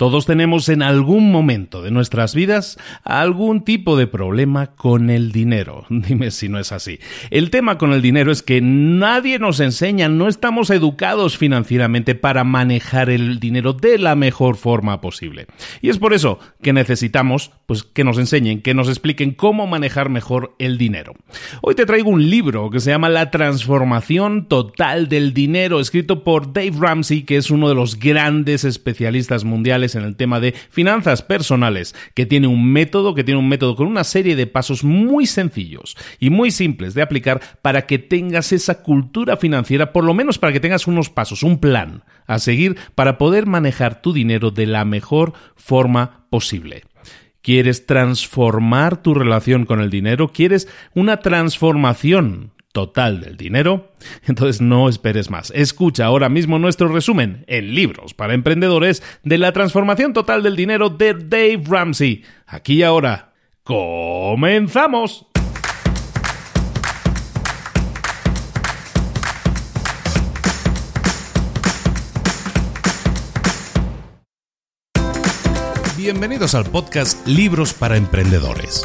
Todos tenemos en algún momento de nuestras vidas algún tipo de problema con el dinero. Dime si no es así. El tema con el dinero es que nadie nos enseña, no estamos educados financieramente para manejar el dinero de la mejor forma posible. Y es por eso que necesitamos pues que nos enseñen, que nos expliquen cómo manejar mejor el dinero. Hoy te traigo un libro que se llama La transformación total del dinero, escrito por Dave Ramsey, que es uno de los grandes especialistas mundiales en el tema de finanzas personales, que tiene un método, que tiene un método con una serie de pasos muy sencillos y muy simples de aplicar para que tengas esa cultura financiera, por lo menos para que tengas unos pasos, un plan a seguir para poder manejar tu dinero de la mejor forma posible. ¿Quieres transformar tu relación con el dinero? ¿Quieres una transformación total del dinero? Entonces no esperes más. Escucha ahora mismo nuestro resumen en libros para emprendedores de la transformación total del dinero de Dave Ramsey. Aquí y ahora. ¡Comenzamos! Bienvenidos al podcast Libros para Emprendedores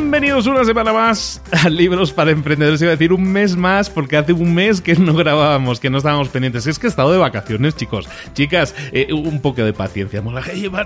bienvenidos una semana más a Libros para Emprendedores. Iba a decir un mes más porque hace un mes que no grabábamos, que no estábamos pendientes. Es que he estado de vacaciones, chicos. Chicas, eh, un poco de paciencia.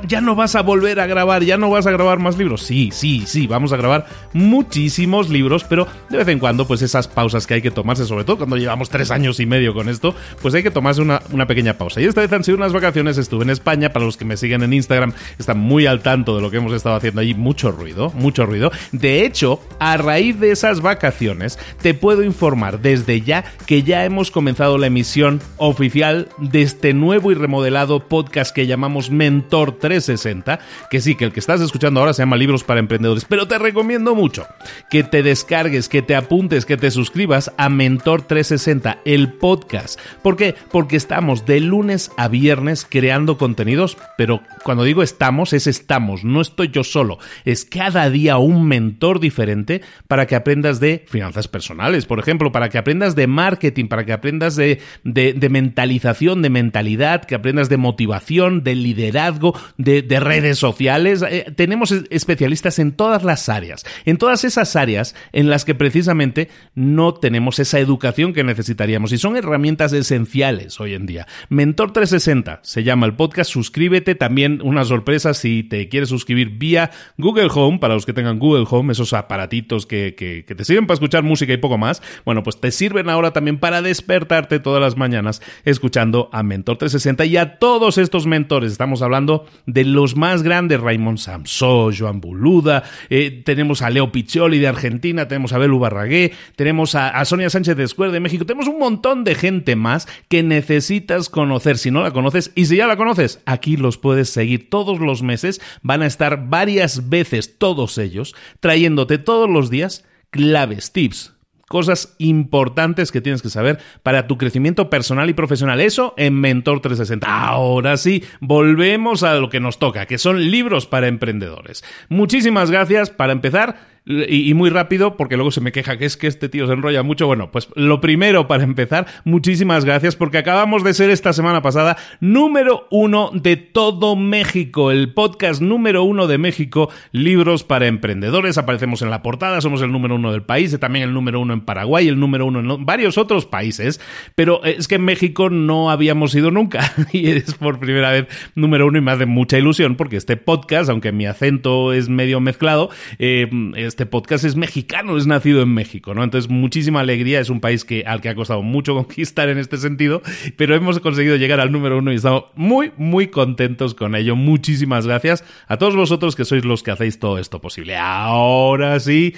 Ya no vas a volver a grabar, ya no vas a grabar más libros. Sí, sí, sí, vamos a grabar muchísimos libros, pero de vez en cuando, pues esas pausas que hay que tomarse, sobre todo cuando llevamos tres años y medio con esto, pues hay que tomarse una, una pequeña pausa. Y esta vez han sido unas vacaciones, estuve en España, para los que me siguen en Instagram, están muy al tanto de lo que hemos estado haciendo allí mucho ruido, mucho ruido. De hecho, a raíz de esas vacaciones, te puedo informar desde ya que ya hemos comenzado la emisión oficial de este nuevo y remodelado podcast que llamamos Mentor 360, que sí, que el que estás escuchando ahora se llama Libros para Emprendedores, pero te recomiendo mucho que te descargues, que te apuntes, que te suscribas a Mentor 360, el podcast. ¿Por qué? Porque estamos de lunes a viernes creando contenidos, pero cuando digo estamos, es estamos, no estoy yo solo, es cada día un mentor diferente para que aprendas de finanzas personales, por ejemplo, para que aprendas de marketing, para que aprendas de, de, mentalización, de mentalidad, que aprendas de motivación, de liderazgo, de, de redes sociales. Eh, tenemos especialistas en todas las áreas, en todas esas áreas en las que precisamente no tenemos esa educación que necesitaríamos y son herramientas esenciales hoy en día. Mentor 360 se llama el podcast, suscríbete, también una sorpresa si te quieres suscribir vía Google Home, para los que tengan Google Home, esos aparatitos que, que, te sirven para escuchar música y poco más, bueno, pues te sirven ahora también para despertarte todas las mañanas escuchando a Mentor 360 y a todos estos mentores. Estamos hablando de los más grandes, Raymond Samso, Joan Buluda, eh, tenemos a Leo Piccioli de Argentina, tenemos a Belu Barragué, tenemos a, Sonia Sánchez de Square de México, tenemos un montón de gente más que necesitas conocer si no la conoces y si ya la conoces, aquí los puedes seguir todos los meses, van a estar varias veces todos ellos trayéndote todos los días claves, tips, cosas importantes que tienes que saber para tu crecimiento personal y profesional. Eso en Mentor 360. Ahora sí, volvemos a lo que nos toca, que son libros para emprendedores. Muchísimas gracias. Para empezar, y, muy rápido, porque luego se me queja que es que este tío se enrolla mucho. Bueno, pues lo primero para empezar, muchísimas gracias porque acabamos de ser esta semana pasada número uno de todo México, el podcast número uno de México, libros para emprendedores. Aparecemos en la portada, somos el número uno del país, también el número uno en Paraguay, el número uno en varios otros países, pero es que en México no habíamos ido nunca y es por primera vez número uno y más de mucha ilusión porque este podcast, aunque mi acento es medio mezclado, eh, este podcast es mexicano, es nacido en México, ¿no? Entonces, muchísima alegría, es un país que, al que ha costado mucho conquistar en este sentido, pero hemos conseguido llegar al número uno y estamos muy, muy contentos con ello. Muchísimas gracias a todos vosotros que sois los que hacéis todo esto posible. Ahora sí.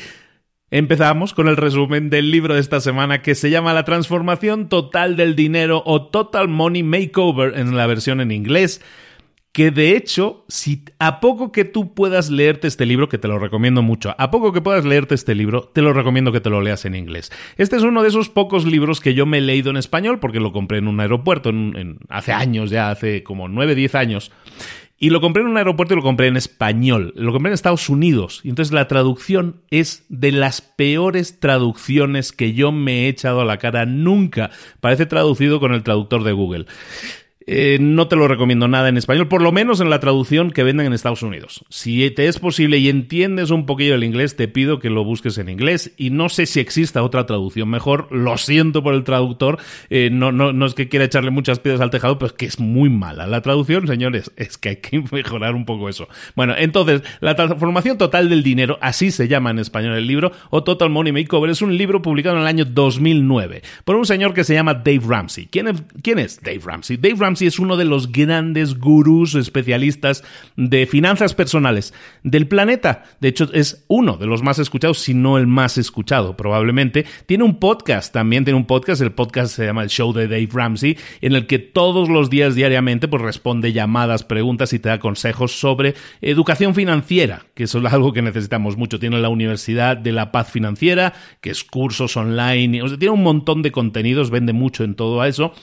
Empezamos con el resumen del libro de esta semana que se llama La transformación total del dinero o Total Money Makeover en la versión en inglés que de hecho, si a poco que tú puedas leerte este libro, que te lo recomiendo mucho, a poco que puedas leerte este libro, te lo recomiendo que te lo leas en inglés. Este es uno de esos pocos libros que yo me he leído en español, porque lo compré en un aeropuerto hace años, ya hace como 9, 10 años. Y lo compré en un aeropuerto y lo compré en español. Lo compré en Estados Unidos. Y entonces la traducción es de las peores traducciones que yo me he echado a la cara nunca. Parece traducido con el traductor de Google. Eh, no te lo recomiendo nada en español, por lo menos en la traducción que venden en Estados Unidos. Si te es posible y entiendes un poquillo el inglés, te pido que lo busques en inglés y no sé si exista otra traducción mejor. Lo siento por el traductor, eh, no, es que quiera echarle muchas piedras al tejado, pero es que es muy mala. La traducción, señores, es que hay que mejorar un poco eso. Bueno, entonces, la transformación total del dinero, así se llama en español el libro, o Total Money Makeover, es un libro publicado en el año 2009 por un señor que se llama Dave Ramsey. ¿Quién es, quién es Dave Ramsey? Dave Ramsey es uno de los grandes gurús especialistas de finanzas personales del planeta. De hecho, es uno de los más escuchados, si no el más escuchado, probablemente. Tiene un podcast también, tiene un podcast. El podcast se llama El Show de Dave Ramsey, en el que todos los días, diariamente, pues responde llamadas, preguntas y te da consejos sobre educación financiera, que eso es algo que necesitamos mucho. Tiene la Universidad de la Paz Financiera, que es cursos online, tiene un montón de contenidos, vende mucho en todo eso.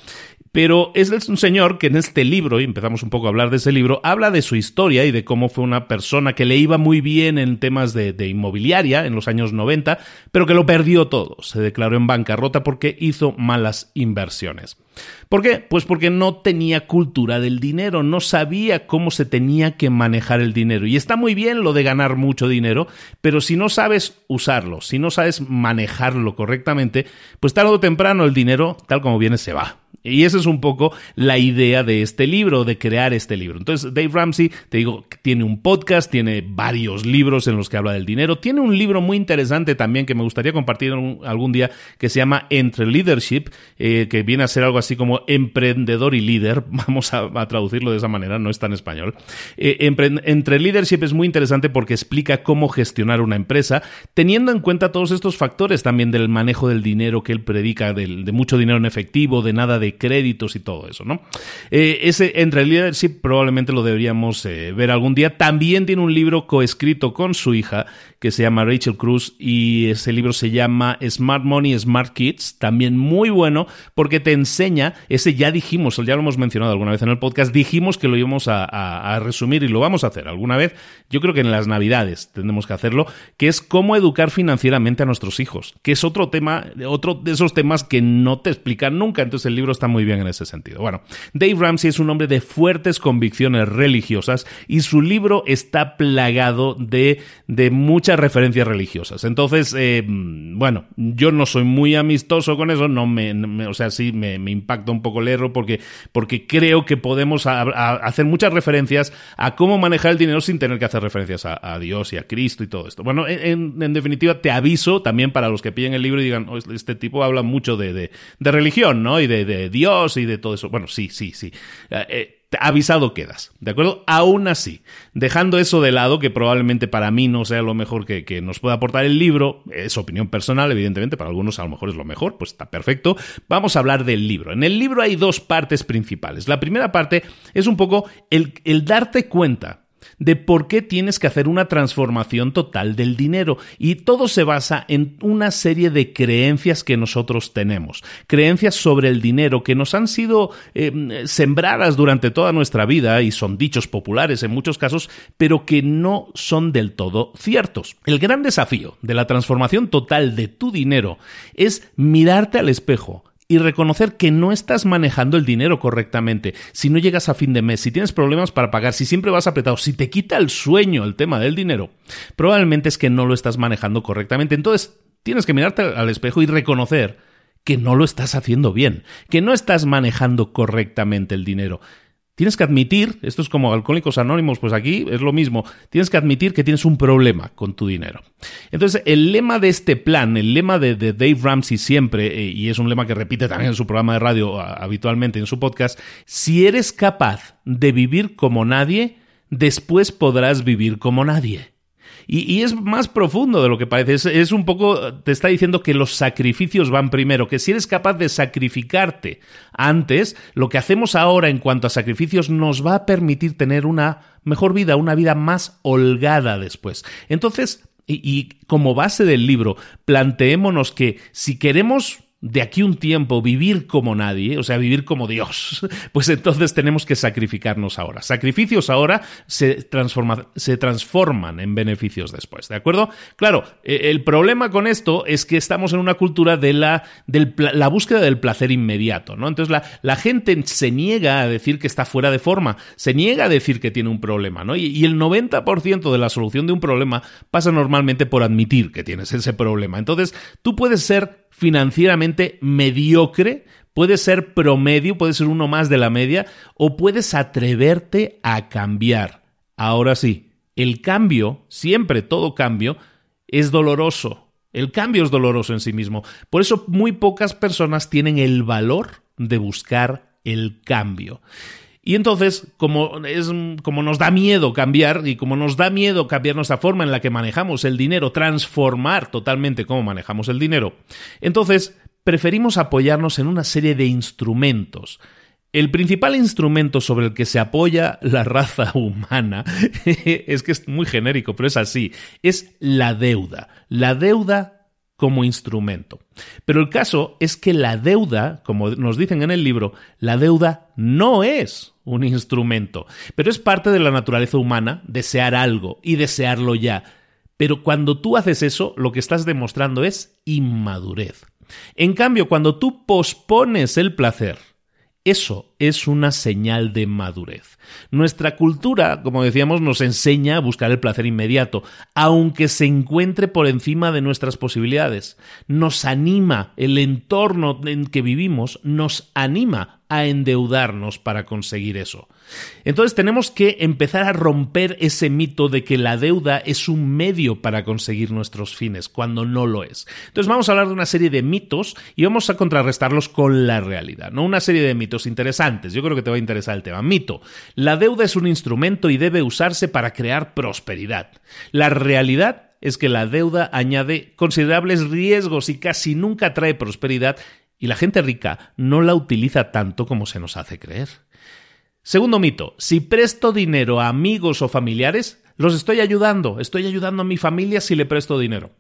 Pero es un señor que en este libro, y empezamos un poco a hablar de ese libro, habla de su historia y de cómo fue una persona que le iba muy bien en temas de, inmobiliaria en los años 90, pero que lo perdió todo. Se declaró en bancarrota porque hizo malas inversiones. ¿Por qué? Pues porque no tenía cultura del dinero, no sabía cómo se tenía que manejar el dinero. Y está muy bien lo de ganar mucho dinero, pero si no sabes usarlo, si no sabes manejarlo correctamente, pues tarde o temprano el dinero, tal como viene, se va Y esa es un poco la idea de este libro, de crear este libro. Entonces, Dave Ramsey, te digo, tiene un podcast, tiene varios libros en los que habla del dinero, tiene un libro muy interesante también que me gustaría compartir algún día que se llama Entre Leadership, eh, que viene a ser algo así como emprendedor y líder, vamos a, traducirlo de esa manera, no está en español. Eh, entre Leadership es muy interesante porque explica cómo gestionar una empresa, teniendo en cuenta todos estos factores también del manejo del dinero que él predica, de mucho dinero en efectivo, de nada de créditos y todo eso, ¿no? Eh, ese Entre Leadership probablemente lo deberíamos eh, ver algún día. También tiene un libro coescrito con su hija que se llama Rachel Cruz y ese libro se llama Smart Money, Smart Kids, también muy bueno porque te enseña, ese ya dijimos, ya lo hemos mencionado alguna vez en el podcast, dijimos que lo íbamos a, a resumir y lo vamos a hacer alguna vez, yo creo que en las navidades tendremos que hacerlo, que es cómo educar financieramente a nuestros hijos, que es otro tema, otro de esos temas que no te explican nunca, entonces el libro está muy bien en ese sentido. Bueno, Dave Ramsey es un hombre de fuertes convicciones religiosas y su libro está plagado de, de muchas referencias religiosas. Entonces, eh, bueno, yo no soy muy amistoso con eso, no me, o sea, sí me, impacta un poco leerlo porque, porque creo que podemos hacer muchas referencias a cómo manejar el dinero sin tener que hacer referencias a, Dios y a Cristo y todo esto. Bueno, en, definitiva, te aviso también para los que piden el libro y digan, oh, este tipo habla mucho de, de, religión, ¿no? Y de, de Dios y de todo eso. Bueno, sí, sí, sí. Eh, eh, avisado quedas, ¿de acuerdo? Aún así, dejando eso de lado, que probablemente para mí no sea lo mejor que, que, nos pueda aportar el libro, es opinión personal, evidentemente, para algunos a lo mejor es lo mejor, pues está perfecto, vamos a hablar del libro. En el libro hay dos partes principales. La primera parte es un poco el, el darte cuenta de por qué tienes que hacer una transformación total del dinero. Y todo se basa en una serie de creencias que nosotros tenemos. Creencias sobre el dinero que nos han sido em, sembradas durante toda nuestra vida y son dichos populares en muchos casos, pero que no son del todo ciertos. El gran desafío de la transformación total de tu dinero es mirarte al espejo y reconocer que no estás manejando el dinero correctamente, si no llegas a fin de mes, si tienes problemas para pagar, si siempre vas apretado, si te quita el sueño el tema del dinero, probablemente es que no lo estás manejando correctamente. Entonces, tienes que mirarte al espejo y reconocer que no lo estás haciendo bien, que no estás manejando correctamente el dinero. Tienes que admitir, esto es como alcohólicos anónimos, pues aquí es lo mismo, tienes que admitir que tienes un problema con tu dinero. Entonces, el lema de este plan, el lema de, Dave Ramsey siempre, eh, y es un lema que repite también en su programa de radio habitualmente, en su podcast, si eres capaz de vivir como nadie, después podrás vivir como nadie. Y, es más profundo de lo que parece. Es, un poco, te está diciendo que los sacrificios van primero, que si eres capaz de sacrificarte antes, lo que hacemos ahora en cuanto a sacrificios nos va a permitir tener una mejor vida, una vida más holgada después. Entonces, y como base del libro, planteémonos que si queremos de aquí un tiempo vivir como nadie, o sea, vivir como Dios, pues entonces tenemos que sacrificarnos ahora. Sacrificios ahora se, se transforman en beneficios después, ¿de acuerdo? Claro, e, el problema con esto es que estamos en una cultura de la, la búsqueda del placer inmediato, ¿no? Entonces la, la, gente se niega a decir que está fuera de forma, se niega a decir que tiene un problema, ¿no? Y, y el 90% de la solución de un problema pasa normalmente por admitir que tienes ese problema. Entonces, tú puedes ser financieramente mediocre, puede ser promedio, puede ser uno más de la media, o puedes atreverte a cambiar. Ahora sí, el cambio, siempre todo cambio, es doloroso. El cambio es doloroso en sí mismo. Por eso muy pocas personas tienen el valor de buscar el cambio. Y entonces, como, es, como nos da miedo cambiar y como nos da miedo cambiar nuestra forma en la que manejamos el dinero, transformar totalmente cómo manejamos el dinero, entonces preferimos apoyarnos en una serie de instrumentos. El principal instrumento sobre el que se apoya la raza humana es que es muy genérico, pero es así, es la deuda. La deuda como instrumento. Pero el caso es que la deuda, como nos dicen en el libro, la deuda no es un instrumento, pero es parte de la naturaleza humana desear algo y desearlo ya. Pero cuando tú haces eso, lo que estás demostrando es inmadurez. En cambio, cuando tú pospones el placer, Eso es una señal de madurez. Nuestra cultura, como decíamos, nos enseña a buscar el placer inmediato, aunque se encuentre por encima de nuestras posibilidades. Nos anima, el entorno en que vivimos nos anima a endeudarnos para conseguir eso. Entonces tenemos que empezar a romper ese mito de que la deuda es un medio para conseguir nuestros fines, cuando no lo es. Entonces vamos a hablar de una serie de mitos y vamos a contrarrestarlos con la realidad, ¿no? Una serie de mitos interesantes. Yo creo que te va a interesar el tema. Mito. La deuda es un instrumento y debe usarse para crear prosperidad. La realidad es que la deuda añade considerables riesgos y casi nunca trae prosperidad y la gente rica no la utiliza tanto como se nos hace creer. Segundo mito, si presto dinero a amigos o familiares, los estoy ayudando, estoy ayudando a mi familia si le presto dinero.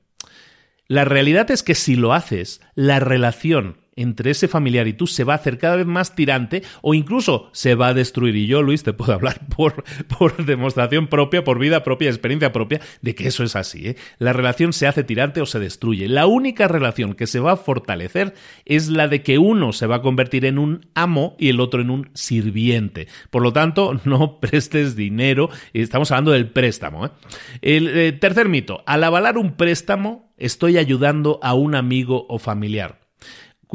La realidad es que si lo haces, la relación entre ese familiar y tú se va a hacer cada vez más tirante o incluso se va a destruir. Y yo, Luis, te puedo hablar por, por demostración propia, por vida propia, experiencia propia, de que eso es así. ¿eh? La relación se hace tirante o se destruye. La única relación que se va a fortalecer es la de que uno se va a convertir en un amo y el otro en un sirviente. Por lo tanto, no prestes dinero. Estamos hablando del préstamo. ¿eh? El eh, tercer mito, al avalar un préstamo, estoy ayudando a un amigo o familiar.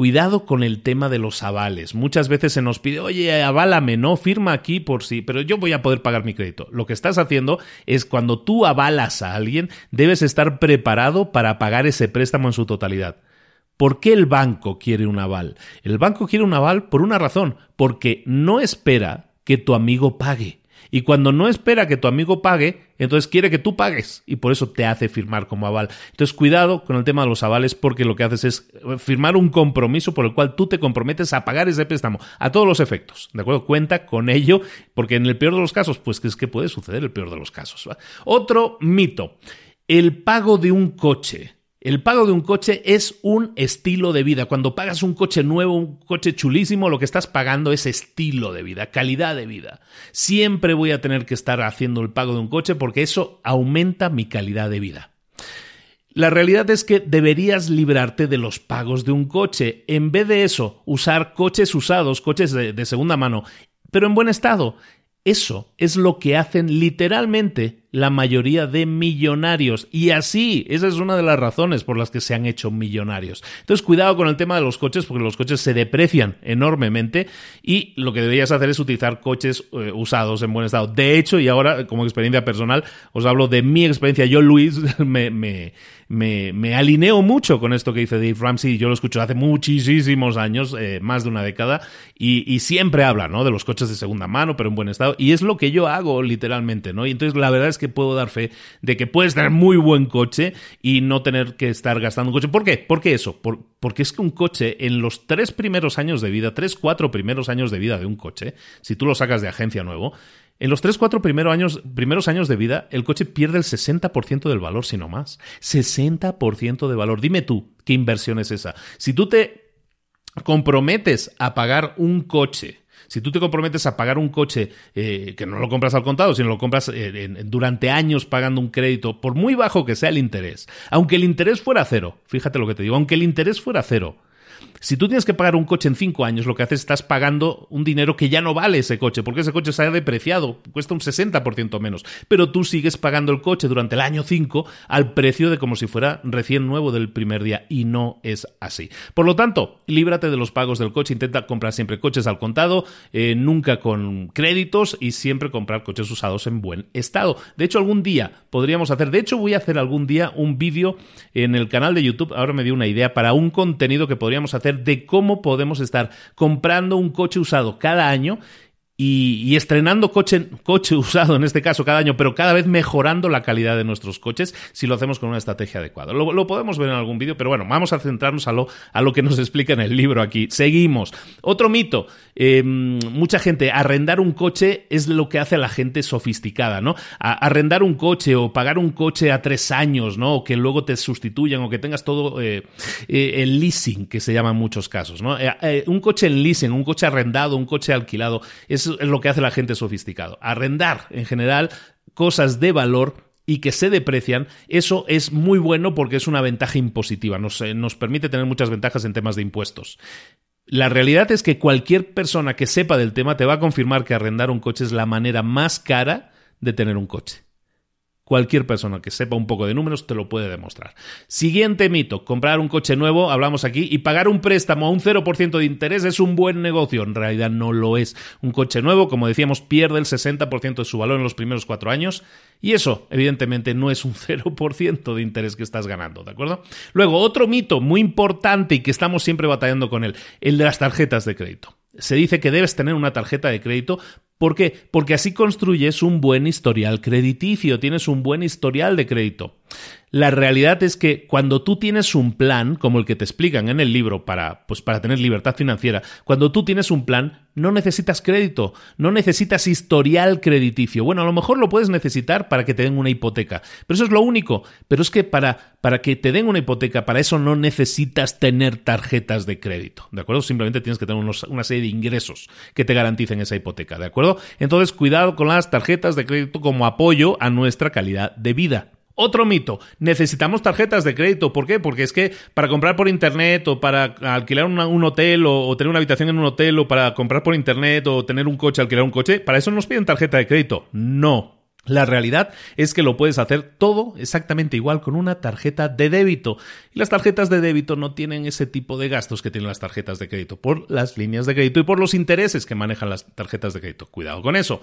Cuidado con el tema de los avales. Muchas veces se nos pide, oye, aválame, no, firma aquí por sí, pero yo voy a poder pagar mi crédito. Lo que estás haciendo es cuando tú avalas a alguien, debes estar preparado para pagar ese préstamo en su totalidad. ¿Por qué el banco quiere un aval? El banco quiere un aval por una razón, porque no espera que tu amigo pague. Y cuando no espera que tu amigo pague, entonces quiere que tú pagues y por eso te hace firmar como aval. Entonces cuidado con el tema de los avales porque lo que haces es firmar un compromiso por el cual tú te comprometes a pagar ese préstamo a todos los efectos. ¿De acuerdo? Cuenta con ello porque en el peor de los casos, pues es que puede suceder el peor de los casos. Otro mito. El pago de un coche. El pago de un coche es un estilo de vida. Cuando pagas un coche nuevo, un coche chulísimo, lo que estás pagando es estilo de vida, calidad de vida. Siempre voy a tener que estar haciendo el pago de un coche porque eso aumenta mi calidad de vida. La realidad es que deberías librarte de los pagos de un coche. En vez de eso, usar coches usados, coches de, segunda mano, pero en buen estado. Eso es lo que hacen literalmente la mayoría de millonarios. Y así, esa es una de las razones por las que se han hecho millonarios. Entonces, cuidado con el tema de los coches, porque los coches se deprecian enormemente y lo que deberías hacer es utilizar coches eh, usados en buen estado. De hecho, y ahora, como experiencia personal, os hablo de mi experiencia. Yo, Luis, me, me, me, alineo mucho con esto que dice Dave Ramsey. Yo lo escucho hace muchísimos años, eh, más de una década, y, y siempre habla, ¿no? De los coches de segunda mano, pero en buen estado. Y es lo que yo hago, literalmente, ¿no? Y entonces, la verdad es que puedo dar fe de que puedes tener muy buen coche y no tener que estar gastando un coche. ¿Por qué? ¿Por qué eso? porque es que un coche en los tres primeros años de vida, tres, cuatro primeros años de vida de un coche, si tú lo sacas de agencia nuevo, en los tres, cuatro primeros años, primeros años de vida, el coche pierde el 60% del valor, si no más. 60% de valor. Dime tú, ¿qué inversión es esa? Si tú te comprometes a pagar un coche si tú te comprometes a pagar un coche eh, que no lo compras al contado, sino lo compras eh, durante años pagando un crédito, por muy bajo que sea el interés, aunque el interés fuera cero, fíjate lo que te digo, aunque el interés fuera cero, si tú tienes que pagar un coche en cinco años, lo que haces es estás pagando un dinero que ya no vale ese coche, porque ese coche se ha depreciado, cuesta un 60% menos. Pero tú sigues pagando el coche durante el año 5 al precio de como si fuera recién nuevo del primer día, y no es así. Por lo tanto, líbrate de los pagos del coche, intenta comprar siempre coches al contado, eh, nunca con créditos y siempre comprar coches usados en buen estado. De hecho, algún día podríamos hacer, de hecho voy a hacer algún día un vídeo en el canal de YouTube, ahora me dio una idea para un contenido que podríamos hacer de cómo podemos estar comprando un coche usado cada año y, estrenando coche, coche usado en este caso cada año, pero cada vez mejorando la calidad de nuestros coches si lo hacemos con una estrategia adecuada. Lo, podemos ver en algún vídeo, pero bueno, vamos a centrarnos a lo, a lo que nos explica en el libro aquí. Seguimos. Otro mito. Em, mucha gente, arrendar un coche es lo que hace a la gente sofisticada, ¿no? arrendar un coche o pagar un coche a tres años, ¿no? O que luego te sustituyan o que tengas todo eh, eh, el leasing, que se llama en muchos casos, ¿no? Eh, un coche en leasing, un coche arrendado, un coche alquilado, es es lo que hace la gente sofisticado. Arrendar, en general, cosas de valor y que se deprecian, eso es muy bueno porque es una ventaja impositiva, nos, nos permite tener muchas ventajas en temas de impuestos. La realidad es que cualquier persona que sepa del tema te va a confirmar que arrendar un coche es la manera más cara de tener un coche. Cualquier persona que sepa un poco de números te lo puede demostrar. Siguiente mito, comprar un coche nuevo, hablamos aquí, y pagar un préstamo a un 0% de interés es un buen negocio. En realidad no lo es. Un coche nuevo, como decíamos, pierde el 60% de su valor en los primeros cuatro años, y eso, evidentemente, no es un 0% de interés que estás ganando, ¿de acuerdo? Luego, otro mito muy importante y que estamos siempre batallando con él, el de las tarjetas de crédito. Se dice que debes tener una tarjeta de crédito ¿Por qué? Porque así construyes un buen historial crediticio, tienes un buen historial de crédito. La realidad es que cuando tú tienes un plan, como el que te explican en el libro para, pues para tener libertad financiera, cuando tú tienes un plan, no necesitas crédito, no necesitas historial crediticio. Bueno, a lo mejor lo puedes necesitar para que te den una hipoteca, pero eso es lo único. Pero es que para, para que te den una hipoteca, para eso no necesitas tener tarjetas de crédito, ¿de acuerdo? Simplemente tienes que tener una serie de ingresos que te garanticen esa hipoteca, ¿de acuerdo? Entonces, cuidado con las tarjetas de crédito como apoyo a nuestra calidad de vida. Otro mito, necesitamos tarjetas de crédito. ¿Por qué? Porque es que para comprar por internet o para alquilar un hotel o, tener una habitación en un hotel o para comprar por internet o tener un coche, alquilar un coche, para eso nos piden tarjeta de crédito. No. La realidad es que lo puedes hacer todo exactamente igual con una tarjeta de débito. Y las tarjetas de débito no tienen ese tipo de gastos que tienen las tarjetas de crédito por las líneas de crédito y por los intereses que manejan las tarjetas de crédito. Cuidado con eso.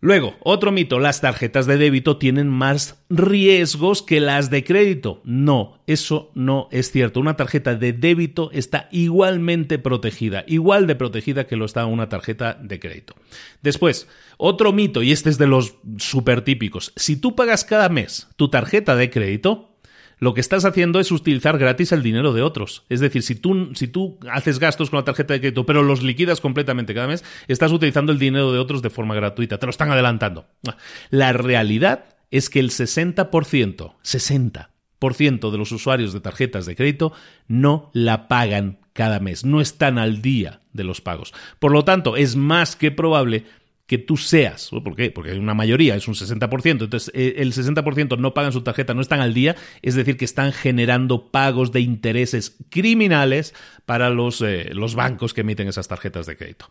Luego, otro mito, las tarjetas de débito tienen más riesgos que las de crédito. No, eso no es cierto. Una tarjeta de débito está igualmente protegida, igual de protegida que lo está una tarjeta de crédito. Después, otro mito, y este es de los súper típicos, si tú pagas cada mes tu tarjeta de crédito, lo que estás haciendo es utilizar gratis el dinero de otros. Es decir, si tú, si tú haces gastos con la tarjeta de crédito, pero los liquidas completamente cada mes, estás utilizando el dinero de otros de forma gratuita. Te lo están adelantando. La realidad es que el 60%, 60% de los usuarios de tarjetas de crédito no la pagan cada mes, no están al día de los pagos. Por lo tanto, es más que probable que tú seas. ¿Por qué? Porque hay una mayoría, es un 60%. Entonces, eh, el 60% no pagan su tarjeta, no están al día, es decir, que están generando pagos de intereses criminales para los, eh, los bancos que emiten esas tarjetas de crédito.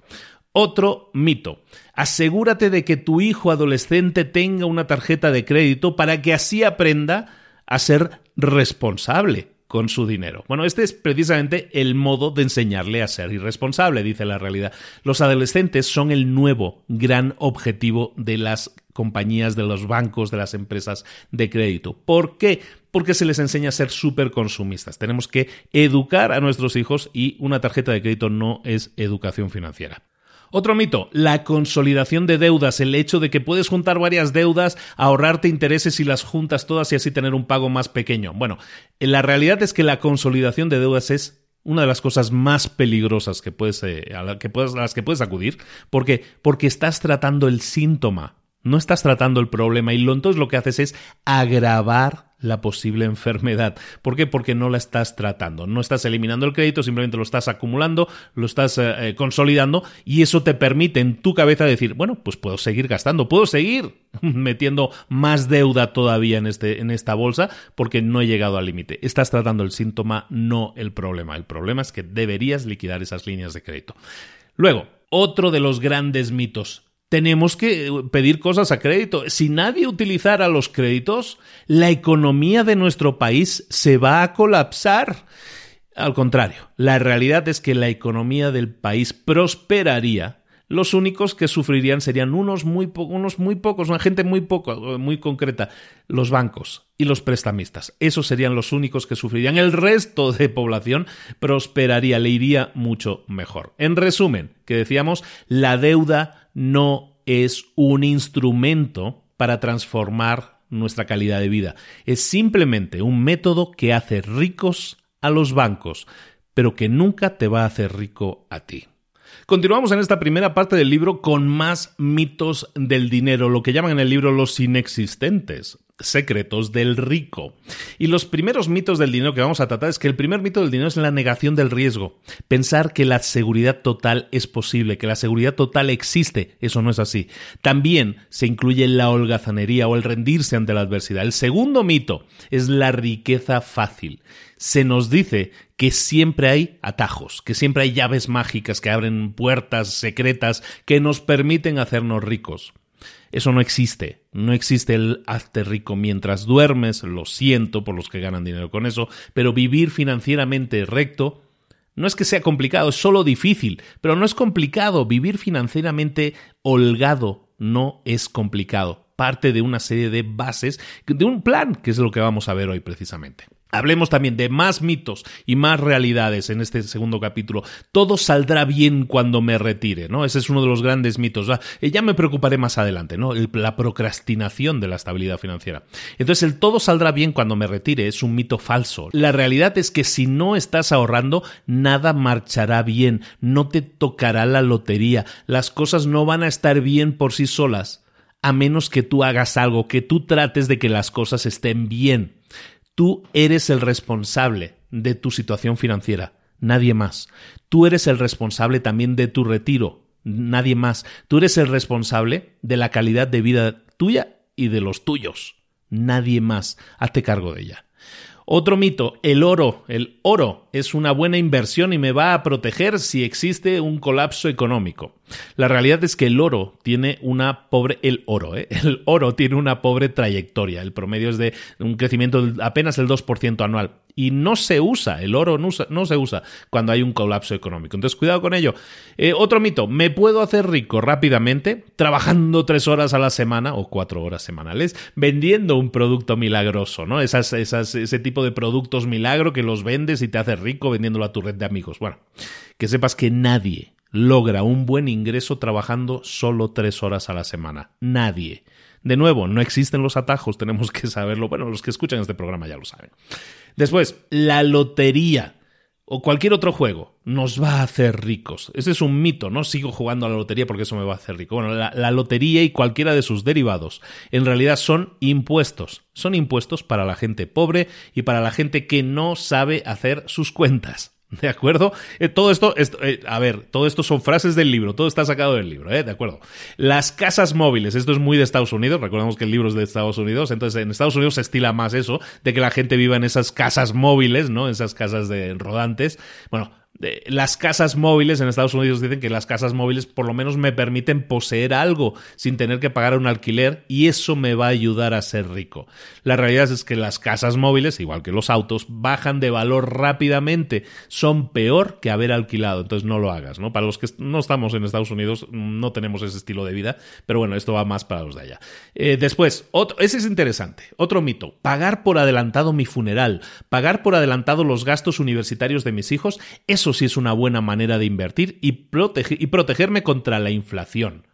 Otro mito. Asegúrate de que tu hijo adolescente tenga una tarjeta de crédito para que así aprenda a ser responsable con su dinero. Bueno, este es precisamente el modo de enseñarle a ser irresponsable, dice la realidad. Los adolescentes son el nuevo gran objetivo de las compañías, de los bancos, de las empresas de crédito. ¿Por qué? Porque se les enseña a ser súper consumistas. Tenemos que educar a nuestros hijos y una tarjeta de crédito no es educación financiera. Otro mito, la consolidación de deudas, el hecho de que puedes juntar varias deudas, ahorrarte intereses y las juntas todas y así tener un pago más pequeño. Bueno, la realidad es que la consolidación de deudas es una de las cosas más peligrosas que puedes, eh, a, que puedes, las que puedes acudir. ¿Por qué? Porque estás tratando el síntoma, no estás tratando el problema y lo, entonces lo que haces es agravar la posible enfermedad. ¿Por qué? Porque no la estás tratando. No estás eliminando el crédito, simplemente lo estás acumulando, lo estás eh, eh, consolidando y eso te permite en tu cabeza decir, bueno, pues puedo seguir gastando, puedo seguir metiendo más deuda todavía en, este, en esta bolsa porque no he llegado al límite. Estás tratando el síntoma, no el problema. El problema es que deberías liquidar esas líneas de crédito. Luego, otro de los grandes mitos tenemos que pedir cosas a crédito. Si nadie utilizara los créditos, la economía de nuestro país se va a colapsar. Al contrario, la realidad es que la economía del país prosperaría. Los únicos que sufrirían serían unos muy, unos muy pocos, una gente muy poco, muy concreta, los bancos y los prestamistas. Esos serían los únicos que sufrirían. El resto de población prosperaría, le iría mucho mejor. En resumen, que decíamos, la deuda no es un instrumento para transformar nuestra calidad de vida. Es simplemente un método que hace ricos a los bancos, pero que nunca te va a hacer rico a ti. Continuamos en esta primera parte del libro con más mitos del dinero, lo que llaman en el libro los inexistentes. Secretos del rico. Y los primeros mitos del dinero que vamos a tratar es que el primer mito del dinero es la negación del riesgo. Pensar que la seguridad total es posible, que la seguridad total existe. Eso no es así. También se incluye la holgazanería o el rendirse ante la adversidad. El segundo mito es la riqueza fácil. Se nos dice que siempre hay atajos, que siempre hay llaves mágicas que abren puertas secretas que nos permiten hacernos ricos. Eso no existe. No existe el hazte rico mientras duermes, lo siento por los que ganan dinero con eso, pero vivir financieramente recto no es que sea complicado, es solo difícil, pero no es complicado. Vivir financieramente holgado no es complicado. Parte de una serie de bases, de un plan, que es lo que vamos a ver hoy precisamente. Hablemos también de más mitos y más realidades en este segundo capítulo. Todo saldrá bien cuando me retire, ¿no? Ese es uno de los grandes mitos. Eh, ya me preocuparé más adelante, ¿no? la procrastinación de la estabilidad financiera. Entonces, el todo saldrá bien cuando me retire es un mito falso. La realidad es que si no estás ahorrando, nada marchará bien, no te tocará la lotería, las cosas no van a estar bien por sí solas, a menos que tú hagas algo, que tú trates de que las cosas estén bien. Tú eres el responsable de tu situación financiera, nadie más. Tú eres el responsable también de tu retiro, nadie más. Tú eres el responsable de la calidad de vida tuya y de los tuyos, nadie más. Hazte cargo de ella. Otro mito, el oro. El oro es una buena inversión y me va a proteger si existe un colapso económico. La realidad es que el oro tiene una pobre, el oro, ¿eh? el oro tiene una pobre trayectoria. El promedio es de un crecimiento de apenas el 2% anual y no se usa, el oro no, se usa cuando hay un colapso económico. Entonces, cuidado con ello. Eh, otro mito, ¿me puedo hacer rico rápidamente trabajando tres horas a la semana o cuatro horas semanales vendiendo un producto milagroso, ¿no? Esas, esas, ese tipo de productos milagro que los vendes y te haces rico vendiéndolo a tu red de amigos. Bueno, que sepas que nadie logra un buen ingreso trabajando solo tres horas a la semana. Nadie. De nuevo, no existen los atajos, tenemos que saberlo. Bueno, los que escuchan este programa ya lo saben. Después, la lotería o cualquier otro juego nos va a hacer ricos. Ese es un mito, no sigo jugando a la lotería porque eso me va a hacer rico. Bueno, la, la, lotería y cualquiera de sus derivados en realidad son impuestos. Son impuestos para la gente pobre y para la gente que no sabe hacer sus cuentas. ¿De acuerdo? Eh, todo esto, eh, a ver, todo esto son frases del libro, todo está sacado del libro, ¿eh? ¿De acuerdo? Las casas móviles, esto es muy de Estados Unidos, recordemos que el libro es de Estados Unidos, entonces en Estados Unidos se estila más eso, de que la gente viva en esas casas móviles, ¿no? Esas casas de rodantes. Bueno, las casas móviles en Estados Unidos dicen que las casas móviles por lo menos me permiten poseer algo sin tener que pagar un alquiler y eso me va a ayudar a ser rico. La realidad es que las casas móviles, igual que los autos, bajan de valor rápidamente, son peor que haber alquilado, entonces no lo hagas, ¿no? Para los que no estamos en Estados Unidos no tenemos ese estilo de vida, pero bueno, esto va más para los de allá. Eh, después, otro, ese es interesante, otro mito, pagar por adelantado mi funeral, pagar por adelantado los gastos universitarios de mis hijos, eso sí es una buena manera de invertir y, protegerme contra la inflación.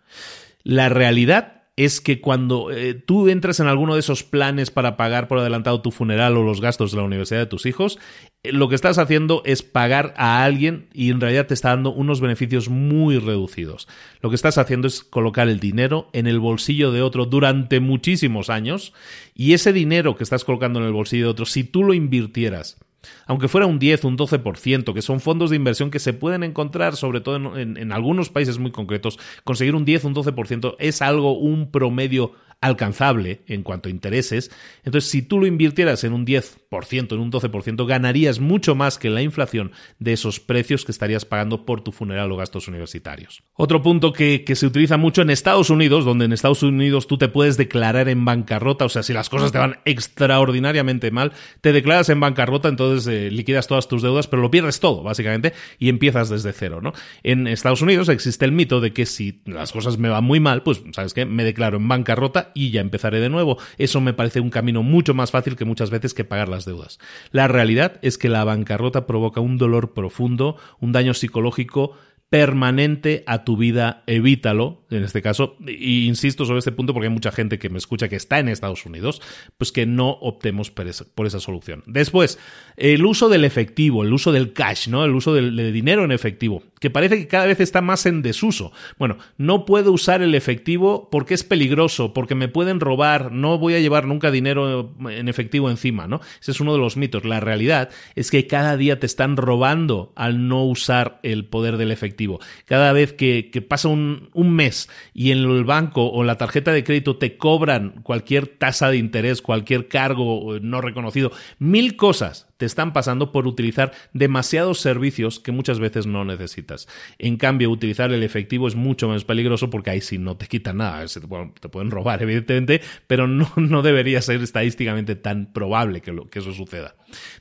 La realidad es que cuando eh, tú entras en alguno de esos planes para pagar por adelantado tu funeral o los gastos de la universidad de tus hijos, eh, lo que estás haciendo es pagar a alguien y en realidad te está dando unos beneficios muy reducidos. Lo que estás haciendo es colocar el dinero en el bolsillo de otro durante muchísimos años y ese dinero que estás colocando en el bolsillo de otro, si tú lo invirtieras aunque fuera un 10, un 12%, que son fondos de inversión que se pueden encontrar, sobre todo en, algunos países muy concretos, conseguir un 10, un 12% es algo, un promedio alcanzable en cuanto a intereses. Entonces, si tú lo invirtieras en un 10%, en un 12%, ganarías mucho más que la inflación de esos precios que estarías pagando por tu funeral o gastos universitarios. Otro punto que, se utiliza mucho en Estados Unidos, donde en Estados Unidos tú te puedes declarar en bancarrota, o sea, si las cosas te van extraordinariamente mal, te declaras en bancarrota, entonces eh, liquidas todas tus deudas, pero lo pierdes todo, básicamente, y empiezas desde cero, ¿no? En Estados Unidos existe el mito de que si las cosas me van muy mal, pues, ¿sabes qué? Me declaro en bancarrota y ya empezaré de nuevo. Eso me parece un camino mucho más fácil que muchas veces que pagar las deudas. La realidad es que la bancarrota provoca un dolor profundo, un daño psicológico permanente a tu vida, evítalo, en este caso, y insisto sobre este punto porque hay mucha gente que me escucha que está en Estados Unidos, pues que no optemos por esa, solución. Después, el uso del efectivo, el uso del cash, ¿no? El uso del, de dinero en efectivo, que parece que cada vez está más en desuso. Bueno, no puedo usar el efectivo porque es peligroso, porque me pueden robar, no voy a llevar nunca dinero en efectivo encima, ¿no? Ese es uno de los mitos. La realidad es que cada día te están robando al no usar el poder del efectivo. Cada vez que, pasa un, un, mes y en el banco o la tarjeta de crédito te cobran cualquier tasa de interés, cualquier cargo no reconocido, mil cosas te están pasando por utilizar demasiados servicios que muchas veces no necesitas. En cambio, utilizar el efectivo es mucho más peligroso porque ahí sí no te quitan nada. te pueden robar, evidentemente, pero no, debería ser estadísticamente tan probable que eso suceda.